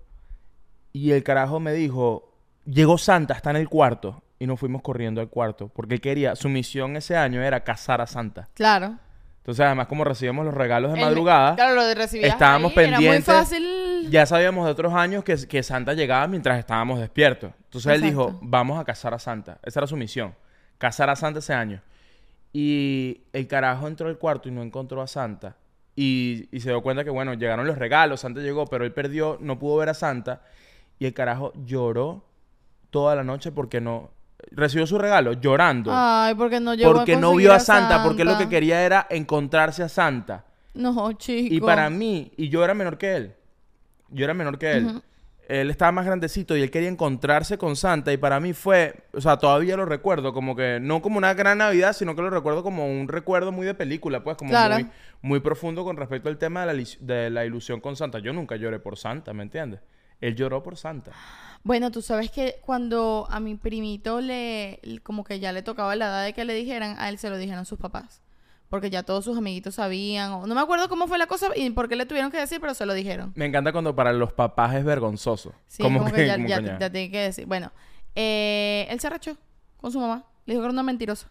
y el carajo me dijo, llegó Santa, está en el cuarto. Y nos fuimos corriendo al cuarto porque él quería, su misión ese año era cazar a Santa. Claro. Entonces, además, como recibíamos los regalos de El- madrugada, Claro, lo de estábamos pendientes. Era muy fácil. ya sabíamos de otros años que, que Santa llegaba mientras estábamos despiertos. Entonces él dijo, vamos a cazar a Santa. Esa era su misión. Cazar a Santa ese año. Y el carajo entró al cuarto y no encontró a Santa. Y, y se dio cuenta que, bueno, llegaron los regalos, Santa llegó, pero él perdió, no pudo ver a Santa. Y el carajo lloró toda la noche porque no... Recibió su regalo llorando. Ay, porque no llegó porque a no vio a Santa, porque lo que Santa. quería era encontrarse a Santa. No, chico. Y para mí, y yo era menor que él. Yo era menor que él. Él estaba más grandecito y él quería encontrarse con Santa. Y para mí fue, o sea, todavía lo recuerdo, como que no como una gran Navidad, sino que lo recuerdo como un recuerdo muy de película, pues, como Claro. muy, muy profundo con respecto al tema de la, lis- de la ilusión con Santa. Yo nunca lloré por Santa, ¿me entiendes? Él lloró por Santa. Bueno, tú sabes que cuando a mi primito le, como que ya le tocaba la edad de que le dijeran, a él se lo dijeron sus papás. Porque ya todos sus amiguitos sabían. o- no me acuerdo cómo fue la cosa y por qué le tuvieron que decir, pero se lo dijeron. Me encanta cuando para los papás es vergonzoso. Sí, como, que, ya, como ya, que ya. ya tiene que decir. Bueno, eh, él se arrechó con su mamá. Le dijo que era una mentirosa.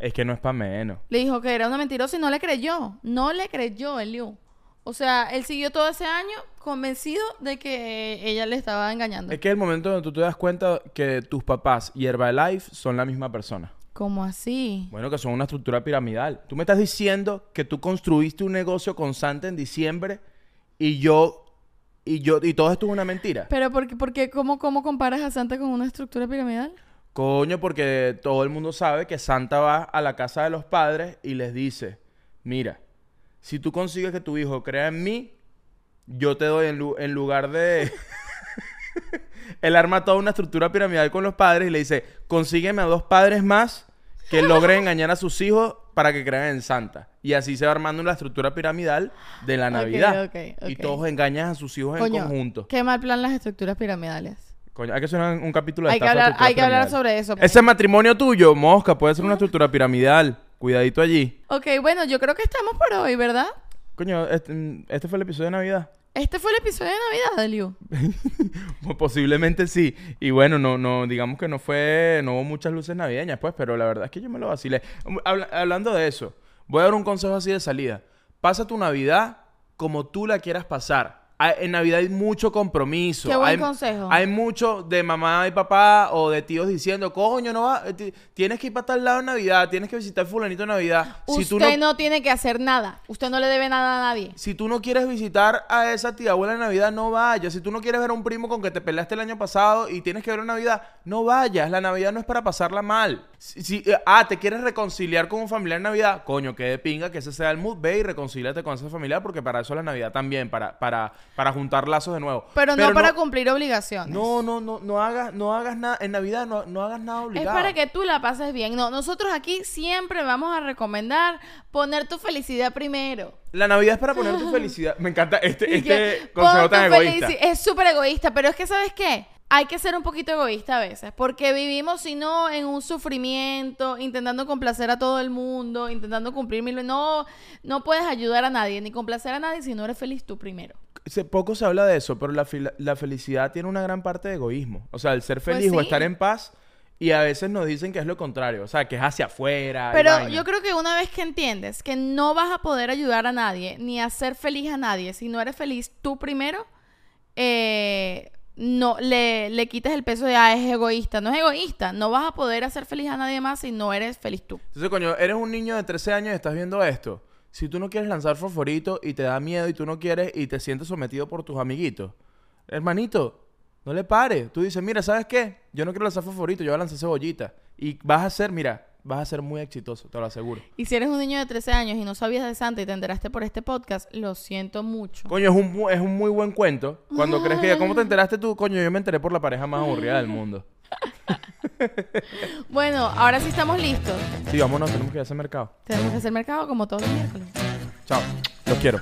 Es que no es para menos. Le dijo que era una mentirosa y no le creyó. No le creyó, Eliu. O sea, él siguió todo ese año convencido de que ella le estaba engañando. Es que es el momento donde tú te das cuenta que tus papás y Herbalife son la misma persona. ¿Cómo así? Bueno, que son una estructura piramidal. Tú me estás diciendo que tú construiste un negocio con Santa en diciembre y yo y yo y todo esto es una mentira. Pero ¿por qué, por qué- cómo, cómo comparas a Santa con una estructura piramidal? Coño, porque todo el mundo sabe que Santa va a la casa de los padres y les dice, mira, si tú consigues que tu hijo crea en mí, yo te doy en, lu- en lugar de... Él arma toda una estructura piramidal con los padres y le dice, consígueme a dos padres más que logren engañar a sus hijos para que crean en Santa. Y así se va armando una estructura piramidal de la Navidad. Y todos engañan a sus hijos en conjunto. qué mal plan las estructuras piramidales. Coño, hay que hacer un, un capítulo de Hay que hablar, hay que hablar sobre eso. Ese matrimonio tuyo, mosca, puede ser una estructura piramidal. Cuidadito allí. Ok, bueno, yo creo que estamos por hoy, ¿verdad? Coño, este, este fue el episodio de Navidad. Este fue el episodio de Navidad, Liu. Pues Posiblemente sí. Y bueno, no, no, digamos que no fue, no hubo muchas luces navideñas, pues, pero la verdad es que yo me lo vacilé. Habla- hablando de eso, voy a dar un consejo así de salida. Pasa tu Navidad como tú la quieras pasar. Hay- en Navidad hay mucho compromiso. Qué buen hay, consejo. Hay mucho de mamá y papá o de tíos diciendo, coño, no va, eh, ti- tienes que ir para tal lado en Navidad, tienes que visitar fulanito en Navidad. Si Usted tú no no... tiene que hacer nada. Usted no le debe nada a nadie. si tú no quieres visitar a esa tía abuela en Navidad, no vayas. Si tú no quieres ver a un primo con que te peleaste el año pasado y tienes que ver en Navidad, no vayas. La Navidad no es para pasarla mal. Si, si- eh, ah, te quieres reconciliar con un familiar en Navidad, coño, que de pinga que ese sea el mood, ve y reconcíliate con ese familiar porque para eso es la Navidad también, para, para, para juntar lazos de nuevo. Pero, no para cumplir obligaciones. No, no, no, no hagas, no hagas nada, en Navidad no, no hagas nada Es obligado. para que tú la pases bien. No, nosotros aquí siempre vamos a recomendar poner tu felicidad primero. La Navidad es para poner tu felicidad. Me encanta este, este consejo tan egoísta. Es súper egoísta, pero es que, ¿sabes qué? Hay que ser un poquito egoísta a veces, porque vivimos, si no, en un sufrimiento, intentando complacer a todo el mundo, intentando cumplir mil... No, no puedes ayudar a nadie, ni complacer a nadie si no eres feliz tú primero. Se- poco se habla de eso, pero la, la felicidad tiene una gran parte de egoísmo. O sea, el ser Pues feliz o estar en paz Y a veces nos dicen que es lo contrario, o sea, que es hacia afuera. Pero yo creo que una vez que entiendes que no vas a poder ayudar a nadie, ni hacer feliz a nadie, si no eres feliz tú primero, eh, no le, le quites el peso de, ah, es egoísta. No es egoísta. No vas a poder hacer feliz a nadie más si no eres feliz tú. Entonces, coño, eres un niño de 13 años y estás viendo esto. Si tú no quieres lanzar fosforito y te da miedo y tú no quieres y te sientes sometido por tus amiguitos, hermanito, no le pares. Tú dices, mira, ¿sabes qué? Yo no quiero lanzar fosforito, yo voy a lanzar cebollita. Y vas a ser, mira, vas a ser muy exitoso, te lo aseguro. Y si eres un niño de 13 años y no sabías de Santa y te enteraste por este podcast, lo siento mucho. Coño, es un, es un muy buen cuento. Cuando crees que ya, ¿cómo te enteraste tú? Coño, yo me enteré por la pareja más aburrida del mundo. Bueno, ahora sí estamos listos. Sí, vámonos, tenemos que ir a ese mercado. Tenemos que hacer mercado como todos los miércoles. Chao, los quiero.